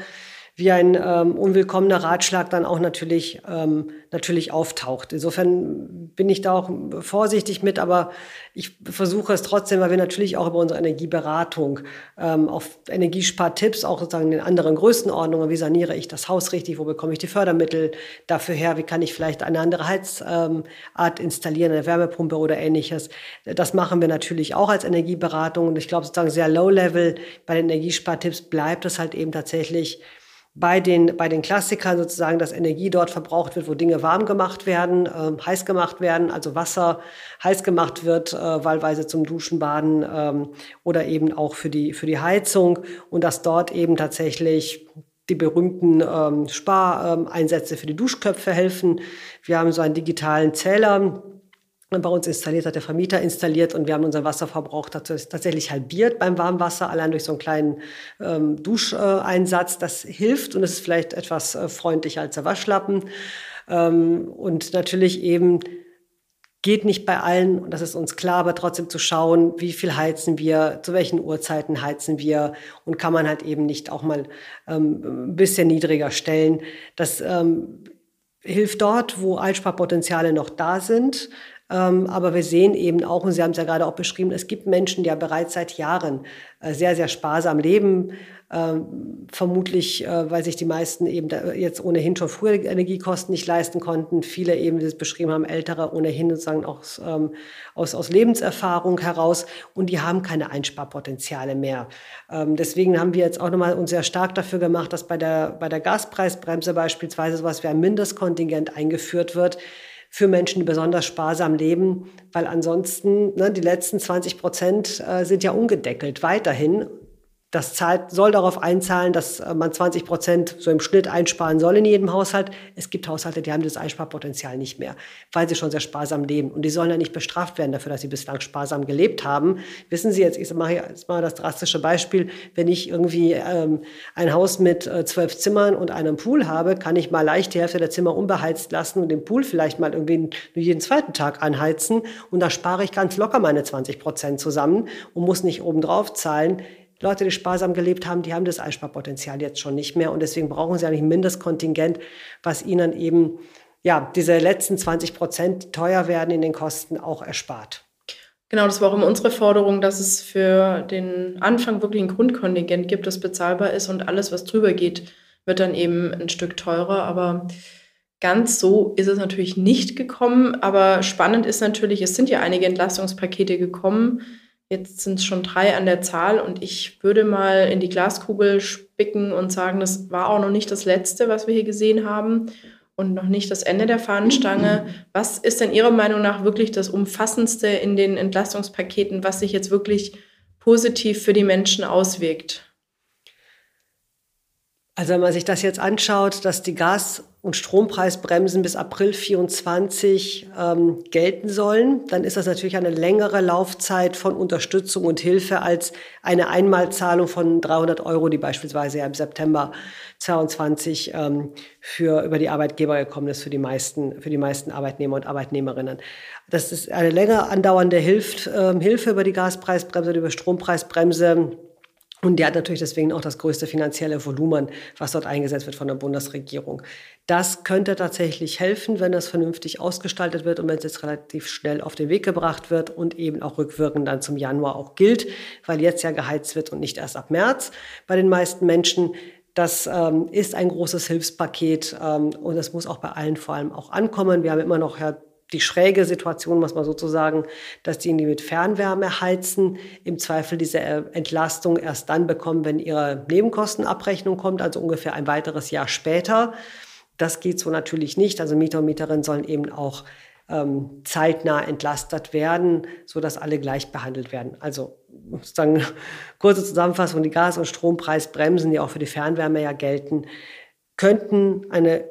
wie ein ähm, unwillkommener Ratschlag dann auch natürlich, ähm, natürlich auftaucht. Insofern bin ich da auch vorsichtig mit, aber ich versuche es trotzdem, weil wir natürlich auch über unsere Energieberatung ähm, auf Energiespartipps, auch sozusagen in anderen Größenordnungen, wie saniere ich das Haus richtig, wo bekomme ich die Fördermittel dafür her, wie kann ich vielleicht eine andere Heizart ähm, installieren, eine Wärmepumpe oder ähnliches. Das machen wir natürlich auch als Energieberatung und ich glaube sozusagen sehr low-level bei den Energiespartipps bleibt es halt eben tatsächlich bei den, bei den Klassikern sozusagen, dass Energie dort verbraucht wird, wo Dinge warm gemacht werden, äh, heiß gemacht werden, also Wasser heiß gemacht wird, äh, wahlweise zum Duschen, Baden ähm, oder eben auch für die, für die Heizung und dass dort eben tatsächlich die berühmten ähm, Spareinsätze für die Duschköpfe helfen. Wir haben so einen digitalen Zähler, bei uns installiert, hat der Vermieter installiert und wir haben unseren Wasserverbrauch tatsächlich halbiert beim Warmwasser, allein durch so einen kleinen ähm, Duscheinsatz. Das hilft und es ist vielleicht etwas äh, freundlicher als der Waschlappen. Ähm, und natürlich eben geht nicht bei allen, und das ist uns klar, aber trotzdem zu schauen, wie viel heizen wir, zu welchen Uhrzeiten heizen wir und kann man halt eben nicht auch mal ähm, ein bisschen niedriger stellen. Das ähm, hilft dort, wo Einsparpotenziale noch da sind. Ähm, aber wir sehen eben auch, und Sie haben es ja gerade auch beschrieben, es gibt Menschen, die ja bereits seit Jahren äh, sehr, sehr sparsam leben. Ähm, vermutlich, äh, weil sich die meisten eben jetzt ohnehin schon früher Energiekosten nicht leisten konnten. Viele eben, wie Sie es beschrieben haben, Ältere ohnehin sozusagen auch ähm, aus, aus Lebenserfahrung heraus und die haben keine Einsparpotenziale mehr. deswegen haben wir jetzt auch nochmal uns sehr stark dafür gemacht, dass bei der, bei der Gaspreisbremse beispielsweise sowas wie ein Mindestkontingent eingeführt wird für Menschen, die besonders sparsam leben, weil ansonsten ne, die letzten 20 Prozent äh, sind ja ungedeckelt. Weiterhin das zahlt, soll darauf einzahlen, dass äh, man 20 Prozent so im Schnitt einsparen soll in jedem Haushalt. Es gibt Haushalte, die haben das Einsparpotenzial nicht mehr, weil sie schon sehr sparsam leben. Und die sollen ja nicht bestraft werden dafür, dass sie bislang sparsam gelebt haben. Wissen Sie jetzt, ich mache jetzt mal das drastische Beispiel, wenn ich irgendwie ähm, ein Haus mit äh, zwölf Zimmern und einem Pool habe, kann ich mal leicht die Hälfte der Zimmer unbeheizt lassen und den Pool vielleicht mal irgendwie nur jeden zweiten Tag anheizen. Und da spare ich ganz locker meine 20 Prozent zusammen und muss nicht obendrauf zahlen. Leute, die sparsam gelebt haben, die haben das Einsparpotenzial jetzt schon nicht mehr. Und deswegen brauchen sie eigentlich ein Mindestkontingent, was ihnen eben ja, diese letzten 20 Prozent teuer werden in den Kosten auch erspart. Genau, das war auch immer unsere Forderung, dass es für den Anfang wirklich ein Grundkontingent gibt, das bezahlbar ist und alles, was drüber geht, wird dann eben ein Stück teurer. Aber ganz so ist es natürlich nicht gekommen. Aber spannend ist natürlich, es sind ja einige Entlastungspakete gekommen Jetzt sind es schon drei an der Zahl und ich würde mal in die Glaskugel spicken und sagen, das war auch noch nicht das Letzte, was wir hier gesehen haben und noch nicht das Ende der Fahnenstange. Was ist denn Ihrer Meinung nach wirklich das Umfassendste in den Entlastungspaketen, was sich jetzt wirklich positiv für die Menschen auswirkt? Also wenn man sich das jetzt anschaut, dass die Gas- und Strompreisbremsen bis April 24 ähm, gelten sollen, dann ist das natürlich eine längere Laufzeit von Unterstützung und Hilfe als eine Einmalzahlung von 300 Euro, die beispielsweise ja im September 22 ähm, für über die Arbeitgeber gekommen ist für die meisten für die meisten Arbeitnehmer und Arbeitnehmerinnen. Das ist eine länger andauernde Hilf, äh, Hilfe über die Gaspreisbremse, über Strompreisbremse und die hat natürlich deswegen auch das größte finanzielle Volumen, was dort eingesetzt wird von der Bundesregierung. Das könnte tatsächlich helfen, wenn das vernünftig ausgestaltet wird und wenn es jetzt relativ schnell auf den Weg gebracht wird und eben auch rückwirkend dann zum Januar auch gilt, weil jetzt ja geheizt wird und nicht erst ab März bei den meisten Menschen. Das ähm, ist ein großes Hilfspaket ähm, und das muss auch bei allen vor allem auch ankommen. Wir haben immer noch Herr die schräge Situation, muss man sozusagen, dass diejenigen, die mit Fernwärme heizen, im Zweifel diese äh, Entlastung erst dann bekommen, wenn ihre Nebenkostenabrechnung kommt, also ungefähr ein weiteres Jahr später. Das geht so natürlich nicht. Also Mieter und Mieterinnen sollen eben auch ähm, zeitnah entlastet werden, so dass alle gleich behandelt werden. Also sozusagen kurze Zusammenfassung: Die Gas- und Strompreisbremsen, die auch für die Fernwärme ja gelten, könnten eine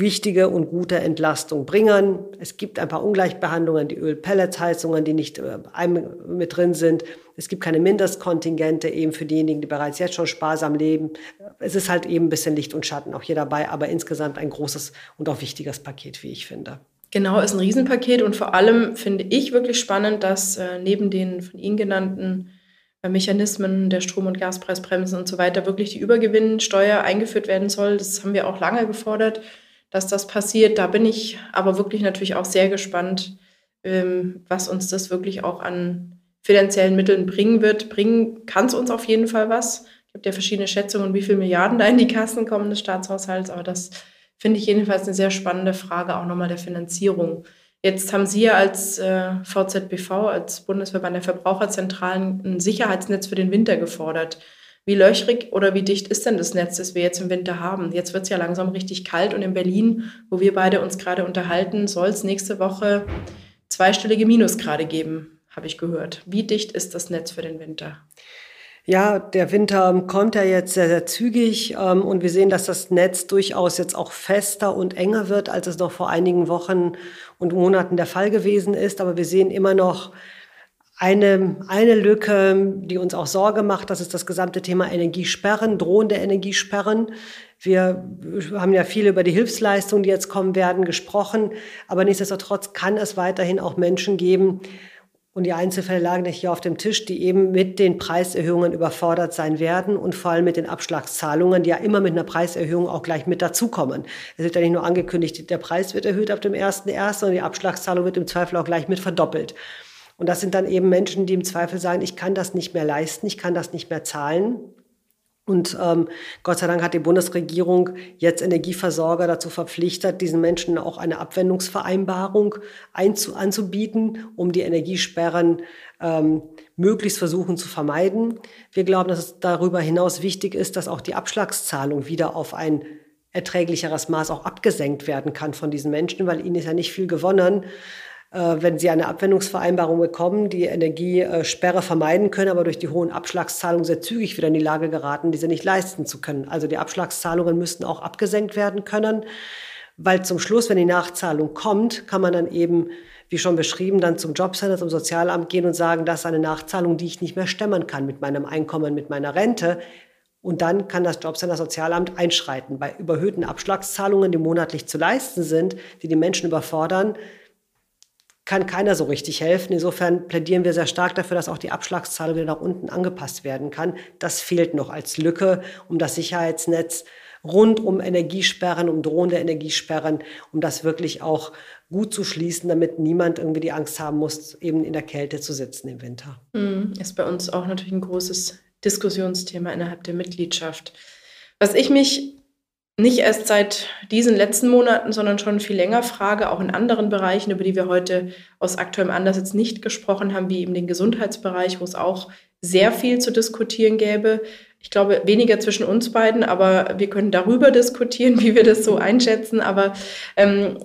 wichtige und gute Entlastung bringen. Es gibt ein paar Ungleichbehandlungen, die Ölpelletsheizungen, die nicht äh, mit drin sind. Es gibt keine Mindestkontingente eben für diejenigen, die bereits jetzt schon sparsam leben. Es ist halt eben ein bisschen Licht und Schatten auch hier dabei, aber insgesamt ein großes und auch wichtiges Paket, wie ich finde. Genau, ist ein Riesenpaket und vor allem finde ich wirklich spannend, dass äh, neben den von Ihnen genannten äh, Mechanismen der Strom- und Gaspreisbremsen und so weiter wirklich die Übergewinnsteuer eingeführt werden soll. Das haben wir auch lange gefordert dass das passiert. Da bin ich aber wirklich natürlich auch sehr gespannt, ähm, was uns das wirklich auch an finanziellen Mitteln bringen wird. Bringen kann es uns auf jeden Fall was. Es gibt ja verschiedene Schätzungen, wie viele Milliarden da in die Kassen kommen des Staatshaushalts, aber das finde ich jedenfalls eine sehr spannende Frage, auch nochmal der Finanzierung. Jetzt haben Sie ja als äh, VZBV, als Bundesverband der Verbraucherzentralen, ein Sicherheitsnetz für den Winter gefordert. Wie löchrig oder wie dicht ist denn das Netz, das wir jetzt im Winter haben? Jetzt wird es ja langsam richtig kalt und in Berlin, wo wir beide uns gerade unterhalten, soll es nächste Woche zweistellige Minusgrade geben, habe ich gehört. Wie dicht ist das Netz für den Winter? Ja, der Winter kommt ja jetzt sehr, sehr zügig ähm, und wir sehen, dass das Netz durchaus jetzt auch fester und enger wird, als es noch vor einigen Wochen und Monaten der Fall gewesen ist. Aber wir sehen immer noch eine, eine Lücke, die uns auch Sorge macht, das ist das gesamte Thema Energiesperren, drohende Energiesperren. Wir haben ja viel über die Hilfsleistungen, die jetzt kommen werden, gesprochen. Aber nichtsdestotrotz kann es weiterhin auch Menschen geben, und die Einzelfälle lagen hier auf dem Tisch, die eben mit den Preiserhöhungen überfordert sein werden und vor allem mit den Abschlagszahlungen, die ja immer mit einer Preiserhöhung auch gleich mit dazukommen. Es wird ja nicht nur angekündigt, der Preis wird erhöht ab dem 1.1., sondern die Abschlagszahlung wird im Zweifel auch gleich mit verdoppelt. Und das sind dann eben Menschen, die im Zweifel sagen, ich kann das nicht mehr leisten, ich kann das nicht mehr zahlen. Und ähm, Gott sei Dank hat die Bundesregierung jetzt Energieversorger dazu verpflichtet, diesen Menschen auch eine Abwendungsvereinbarung anzubieten, um die Energiesperren ähm, möglichst versuchen zu vermeiden. Wir glauben, dass es darüber hinaus wichtig ist, dass auch die Abschlagszahlung wieder auf ein erträglicheres Maß auch abgesenkt werden kann von diesen Menschen, weil ihnen ist ja nicht viel gewonnen, wenn sie eine Abwendungsvereinbarung bekommen, die Energiesperre vermeiden können, aber durch die hohen Abschlagszahlungen sehr zügig wieder in die Lage geraten, diese nicht leisten zu können. Also die Abschlagszahlungen müssten auch abgesenkt werden können, weil zum Schluss, wenn die Nachzahlung kommt, kann man dann eben, wie schon beschrieben, dann zum Jobcenter, zum Sozialamt gehen und sagen, das ist eine Nachzahlung, die ich nicht mehr stemmen kann mit meinem Einkommen, mit meiner Rente. Und dann kann das Jobcenter Sozialamt einschreiten. Bei überhöhten Abschlagszahlungen, die monatlich zu leisten sind, die die Menschen überfordern, kann keiner so richtig helfen. Insofern plädieren wir sehr stark dafür, dass auch die Abschlagszahlung wieder nach unten angepasst werden kann. Das fehlt noch als Lücke, um das Sicherheitsnetz rund um Energiesperren, um drohende Energiesperren, um das wirklich auch gut zu schließen, damit niemand irgendwie die Angst haben muss, eben in der Kälte zu sitzen im Winter. Mm, ist bei uns auch natürlich ein großes Diskussionsthema innerhalb der Mitgliedschaft. Was ich mich nicht erst seit diesen letzten Monaten, sondern schon viel länger frage, auch in anderen Bereichen, über die wir heute aus aktuellem Anlass jetzt nicht gesprochen haben, wie eben den Gesundheitsbereich, wo es auch sehr viel zu diskutieren gäbe. Ich glaube, weniger zwischen uns beiden, aber wir können darüber diskutieren, wie wir das so einschätzen. Aber ähm,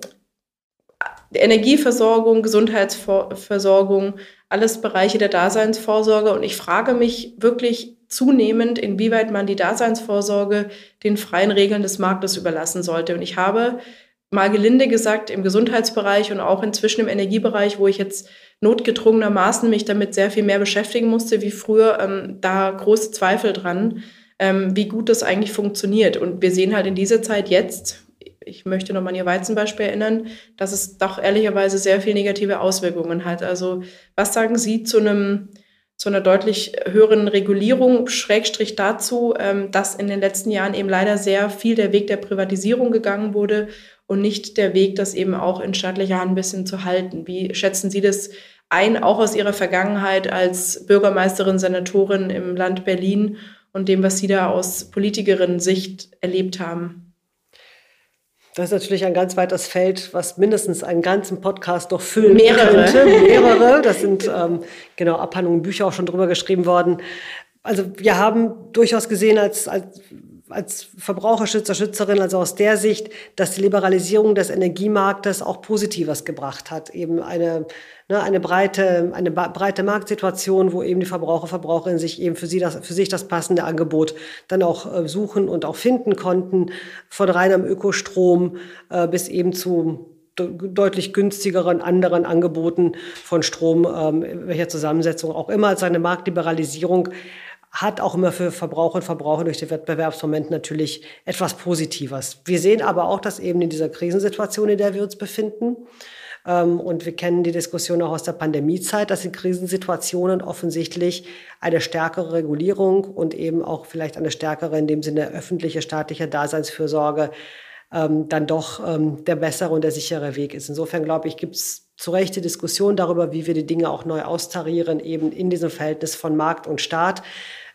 Energieversorgung, Gesundheitsversorgung, alles Bereiche der Daseinsvorsorge. Und ich frage mich wirklich, zunehmend, inwieweit man die Daseinsvorsorge den freien Regeln des Marktes überlassen sollte. Und ich habe mal gelinde gesagt, im Gesundheitsbereich und auch inzwischen im Energiebereich, wo ich jetzt notgedrungenermaßen mich damit sehr viel mehr beschäftigen musste wie früher, ähm, da große Zweifel dran, ähm, wie gut das eigentlich funktioniert. Und wir sehen halt in dieser Zeit jetzt, ich möchte nochmal an Ihr Weizenbeispiel erinnern, dass es doch ehrlicherweise sehr viel negative Auswirkungen hat. Also was sagen Sie zu einem zu einer deutlich höheren Regulierung, Schrägstrich dazu, ähm, dass in den letzten Jahren eben leider sehr viel der Weg der Privatisierung gegangen wurde und nicht der Weg, das eben auch in staatlicher Hand ein bisschen zu halten. Wie schätzen Sie das ein, auch aus Ihrer Vergangenheit als Bürgermeisterin, Senatorin im Land Berlin und dem, was Sie da aus Politikerinnen-Sicht erlebt haben? Das ist natürlich ein ganz weites Feld, was mindestens einen ganzen Podcast doch füllen Mehrere. könnte. Mehrere. Das sind ähm, genau Abhandlungen, Bücher auch schon drüber geschrieben worden. Also wir haben durchaus gesehen als, als als Verbraucherschützer, Schützerin, also aus der Sicht, dass die Liberalisierung des Energiemarktes auch Positives gebracht hat. Eben eine, ne, eine breite, eine breite Marktsituation, wo eben die Verbraucher, Verbraucherinnen sich eben für, sie das, für sich das passende Angebot dann auch äh, suchen und auch finden konnten. Von reinem Ökostrom äh, bis eben zu deutlich günstigeren anderen Angeboten von Strom, ähm, welcher Zusammensetzung auch immer als eine Marktliberalisierung hat auch immer für Verbraucher und Verbraucher durch den Wettbewerbsmoment natürlich etwas Positives. Wir sehen aber auch, dass eben in dieser Krisensituation, in der wir uns befinden, ähm, und wir kennen die Diskussion auch aus der Pandemiezeit, dass in Krisensituationen offensichtlich eine stärkere Regulierung und eben auch vielleicht eine stärkere, in dem Sinne öffentliche, staatliche Daseinsfürsorge ähm, dann doch ähm, der bessere und der sichere Weg ist. Insofern glaube ich, gibt es zu Recht die Diskussion darüber, wie wir die Dinge auch neu austarieren, eben in diesem Verhältnis von Markt und Staat.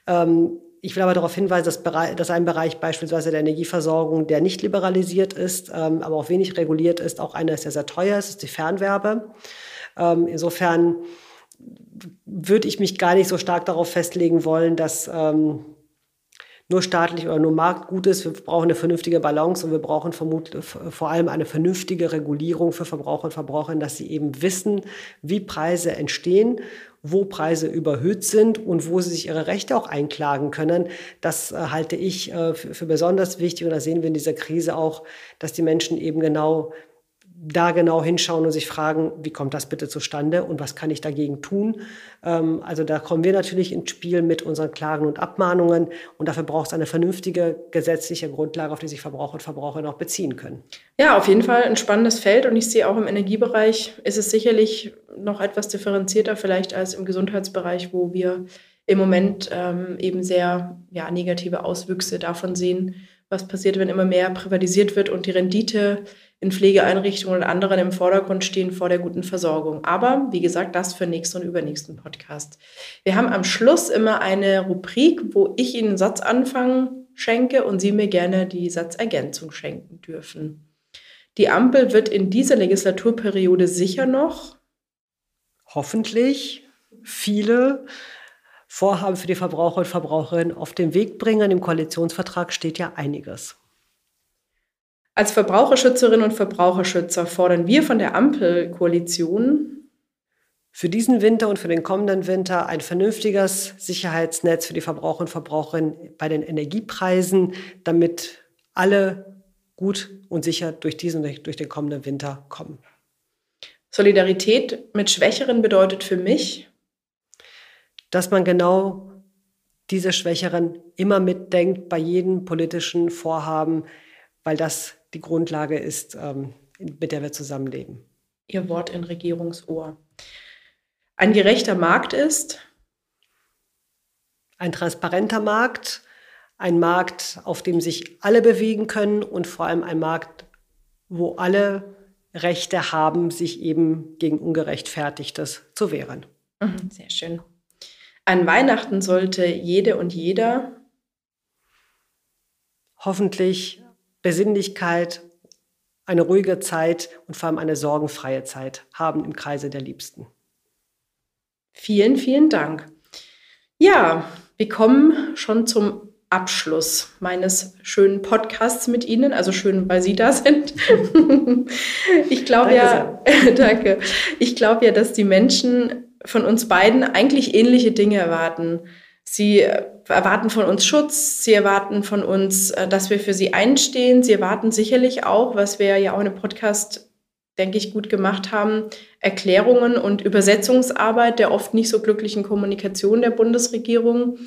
Ähm, ich will aber darauf hinweisen, dass, dass, ein Bereich beispielsweise der Energieversorgung, der nicht liberalisiert ist, ähm, aber auch wenig reguliert ist, auch einer ist, der sehr teuer ist, ist die Fernwerbe. Ähm, insofern würde ich mich gar nicht so stark darauf festlegen wollen, dass ähm, nur staatlich oder nur Markt ist. Wir brauchen eine vernünftige Balance und wir brauchen vermutlich vor allem eine vernünftige Regulierung für Verbraucher und Verbraucherinnen, dass sie eben wissen, wie Preise entstehen wo Preise überhöht sind und wo sie sich ihre Rechte auch einklagen können. Das äh, halte ich äh, für, für, besonders wichtig. Und da sehen wir in dieser Krise auch, dass die Menschen eben genau da genau hinschauen und sich fragen, wie kommt das bitte zustande und was kann ich dagegen tun? Ähm, also da kommen wir natürlich ins Spiel mit unseren Klagen und Abmahnungen und dafür braucht es eine vernünftige gesetzliche Grundlage, auf die sich Verbraucher und Verbraucher noch beziehen können. Ja, auf jeden Fall ein spannendes Feld und ich sehe auch im Energiebereich ist es sicherlich noch etwas differenzierter vielleicht als im Gesundheitsbereich, wo wir im Moment ähm, eben sehr ja, negative Auswüchse davon sehen, was passiert, wenn immer mehr privatisiert wird und die Rendite in Pflegeeinrichtungen und anderen im Vordergrund stehen vor der guten Versorgung. Aber wie gesagt, das für nächsten und übernächsten Podcast. Wir haben am Schluss immer eine Rubrik, wo ich Ihnen Satzanfang schenke und Sie mir gerne die Satzergänzung schenken dürfen. Die Ampel wird in dieser Legislaturperiode sicher noch hoffentlich viele Vorhaben für die Verbraucher und Verbraucherinnen auf den Weg bringen. Im Koalitionsvertrag steht ja einiges. Als Verbraucherschützerinnen und Verbraucherschützer fordern wir von der Ampelkoalition für diesen Winter und für den kommenden Winter ein vernünftiges Sicherheitsnetz für die Verbraucher und Verbraucherinnen bei den Energiepreisen, damit alle gut und sicher durch diesen durch den kommenden Winter kommen. Solidarität mit Schwächeren bedeutet für mich, dass man genau diese Schwächeren immer mitdenkt bei jedem politischen Vorhaben, weil das die Grundlage ist, ähm, mit der wir zusammenleben. Ihr Wort in Regierungsohr. Ein gerechter Markt ist? Ein transparenter Markt, ein Markt, auf dem sich alle bewegen können und vor allem ein Markt, wo alle Rechte haben, sich eben gegen Ungerechtfertigtes zu wehren. Mhm, sehr schön. An Weihnachten sollte jede und jeder hoffentlich Besinnlichkeit, eine ruhige Zeit und vor allem eine sorgenfreie Zeit haben im Kreise der Liebsten. Vielen, vielen Dank. Ja, wir kommen schon zum Abschluss meines schönen Podcasts mit Ihnen. Also schön, weil Sie da sind. ich glaube ja, danke. Ich glaube ja, dass die Menschen von uns beiden eigentlich ähnliche Dinge erwarten. Sie erwarten von uns Schutz, sie erwarten von uns, äh, dass wir für sie einstehen. Sie erwarten sicherlich auch, was wir ja auch in dem Podcast, denke ich, gut gemacht haben, Erklärungen und Übersetzungsarbeit der oft nicht so glücklichen Kommunikation der Bundesregierung.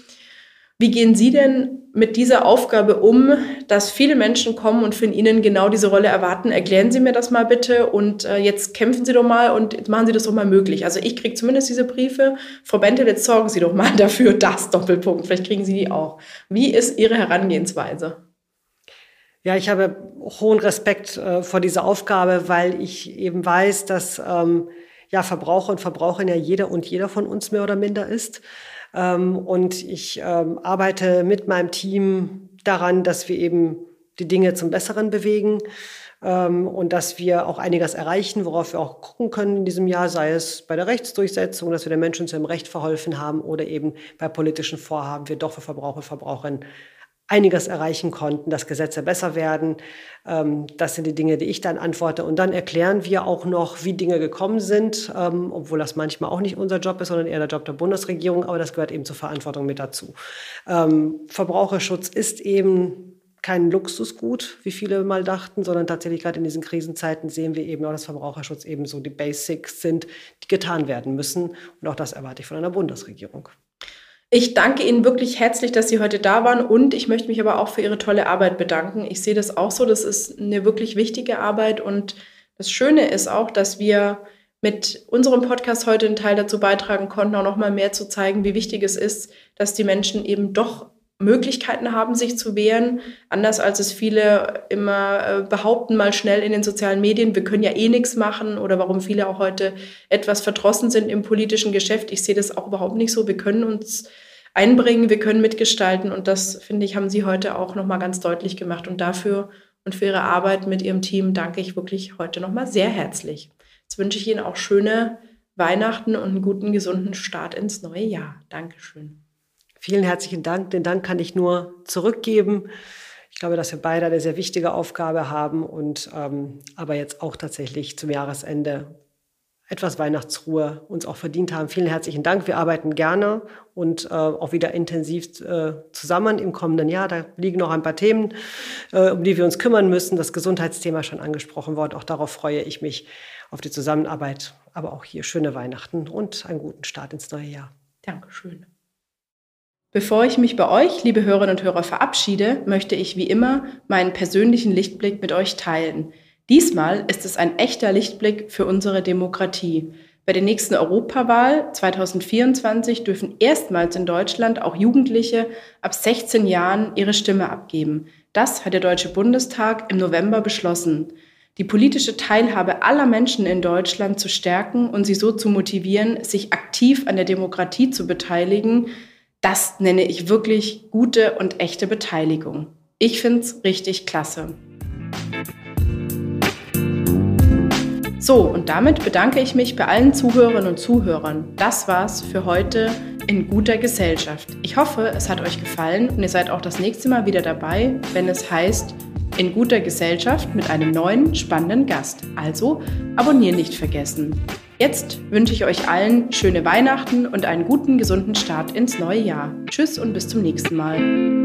Wie gehen Sie denn mit dieser Aufgabe um, dass viele Menschen kommen und von Ihnen genau diese Rolle erwarten? Erklären Sie mir das mal bitte und äh, jetzt kämpfen Sie doch mal und machen Sie das doch mal möglich. Also ich kriege zumindest diese Briefe. Frau Bentel, jetzt sorgen Sie doch mal dafür, das Doppelpunkt. Vielleicht kriegen Sie die auch. Wie ist Ihre Herangehensweise? Ja, ich habe hohen Respekt äh, vor dieser Aufgabe, weil ich eben weiß, dass ähm, ja Verbraucher und Verbraucherin ja jeder und jeder von uns mehr oder minder ist. Ähm, und ich ähm, arbeite mit meinem Team daran, dass wir eben die Dinge zum Besseren bewegen ähm, und dass wir auch einiges erreichen, worauf wir auch gucken können in diesem Jahr, sei es bei der Rechtsdurchsetzung, dass wir den Menschen zu ihrem Recht verholfen haben oder eben bei politischen Vorhaben wir doch für Verbraucher und Verbraucherinnen einiges erreichen konnten, dass Gesetze besser werden. Ähm, das sind die Dinge, die ich dann antworte. Und dann erklären wir auch noch, wie Dinge gekommen sind, ähm, obwohl das manchmal auch nicht unser Job ist, sondern eher der Job der Bundesregierung. Aber das gehört eben zur Verantwortung mit dazu. Ähm, Verbraucherschutz ist eben kein Luxusgut, wie viele mal dachten, sondern tatsächlich gerade in diesen Krisenzeiten sehen wir eben auch, dass Verbraucherschutz eben so die Basics sind, die getan werden müssen. Und auch das erwarte ich von einer Bundesregierung. Ich danke Ihnen wirklich herzlich, dass Sie heute da waren und ich möchte mich aber auch für Ihre tolle Arbeit bedanken. Ich sehe das auch so, das ist eine wirklich wichtige Arbeit und das Schöne ist auch, dass wir mit unserem Podcast heute einen Teil dazu beitragen konnten, auch noch mal mehr zu zeigen, wie wichtig es ist, dass die Menschen eben doch Möglichkeiten haben, sich zu wehren, anders als es viele immer äh, behaupten, mal schnell in den sozialen Medien, wir können ja eh nichts machen oder warum viele auch heute etwas verdrossen sind im politischen Geschäft. Ich sehe das auch überhaupt nicht so. Wir können uns einbringen, wir können mitgestalten und das, finde ich, haben Sie heute auch nochmal ganz deutlich gemacht und dafür und für Ihre Arbeit mit Ihrem Team danke ich wirklich heute nochmal sehr herzlich. Jetzt wünsche ich Ihnen auch schöne Weihnachten und einen guten, gesunden Start ins neue Jahr. Dankeschön. Vielen herzlichen Dank. Den Dank kann ich nur zurückgeben. Ich glaube, dass wir beide eine sehr wichtige Aufgabe haben und ähm, aber jetzt auch tatsächlich zum Jahresende etwas Weihnachtsruhe uns auch verdient haben. Vielen herzlichen Dank. Wir arbeiten gerne und äh, auch wieder intensiv äh, zusammen im kommenden Jahr. Da liegen noch ein paar Themen, äh, um die wir uns kümmern müssen. Das Gesundheitsthema schon angesprochen worden. Auch darauf freue ich mich auf die Zusammenarbeit. Aber auch hier schöne Weihnachten und einen guten Start ins neue Jahr. Dankeschön. Bevor ich mich bei euch, liebe Hörerinnen und Hörer, verabschiede, möchte ich wie immer meinen persönlichen Lichtblick mit euch teilen. Diesmal ist es ein echter Lichtblick für unsere Demokratie. Bei der nächsten Europawahl 2024 dürfen erstmals in Deutschland auch Jugendliche ab 16 Jahren ihre Stimme abgeben. Das hat der Deutsche Bundestag im November beschlossen. Die politische Teilhabe aller Menschen in Deutschland zu stärken und sie so zu motivieren, sich aktiv an der Demokratie zu beteiligen, das nenne ich wirklich gute und echte Beteiligung. Ich finde es richtig klasse. So, und damit bedanke ich mich bei allen Zuhörerinnen und Zuhörern. Das war's für heute in guter Gesellschaft. Ich hoffe, es hat euch gefallen und ihr seid auch das nächste Mal wieder dabei, wenn es heißt in guter Gesellschaft mit einem neuen spannenden Gast. Also abonnieren nicht vergessen. Jetzt wünsche ich euch allen schöne Weihnachten und einen guten, gesunden Start ins neue Jahr. Tschüss und bis zum nächsten Mal.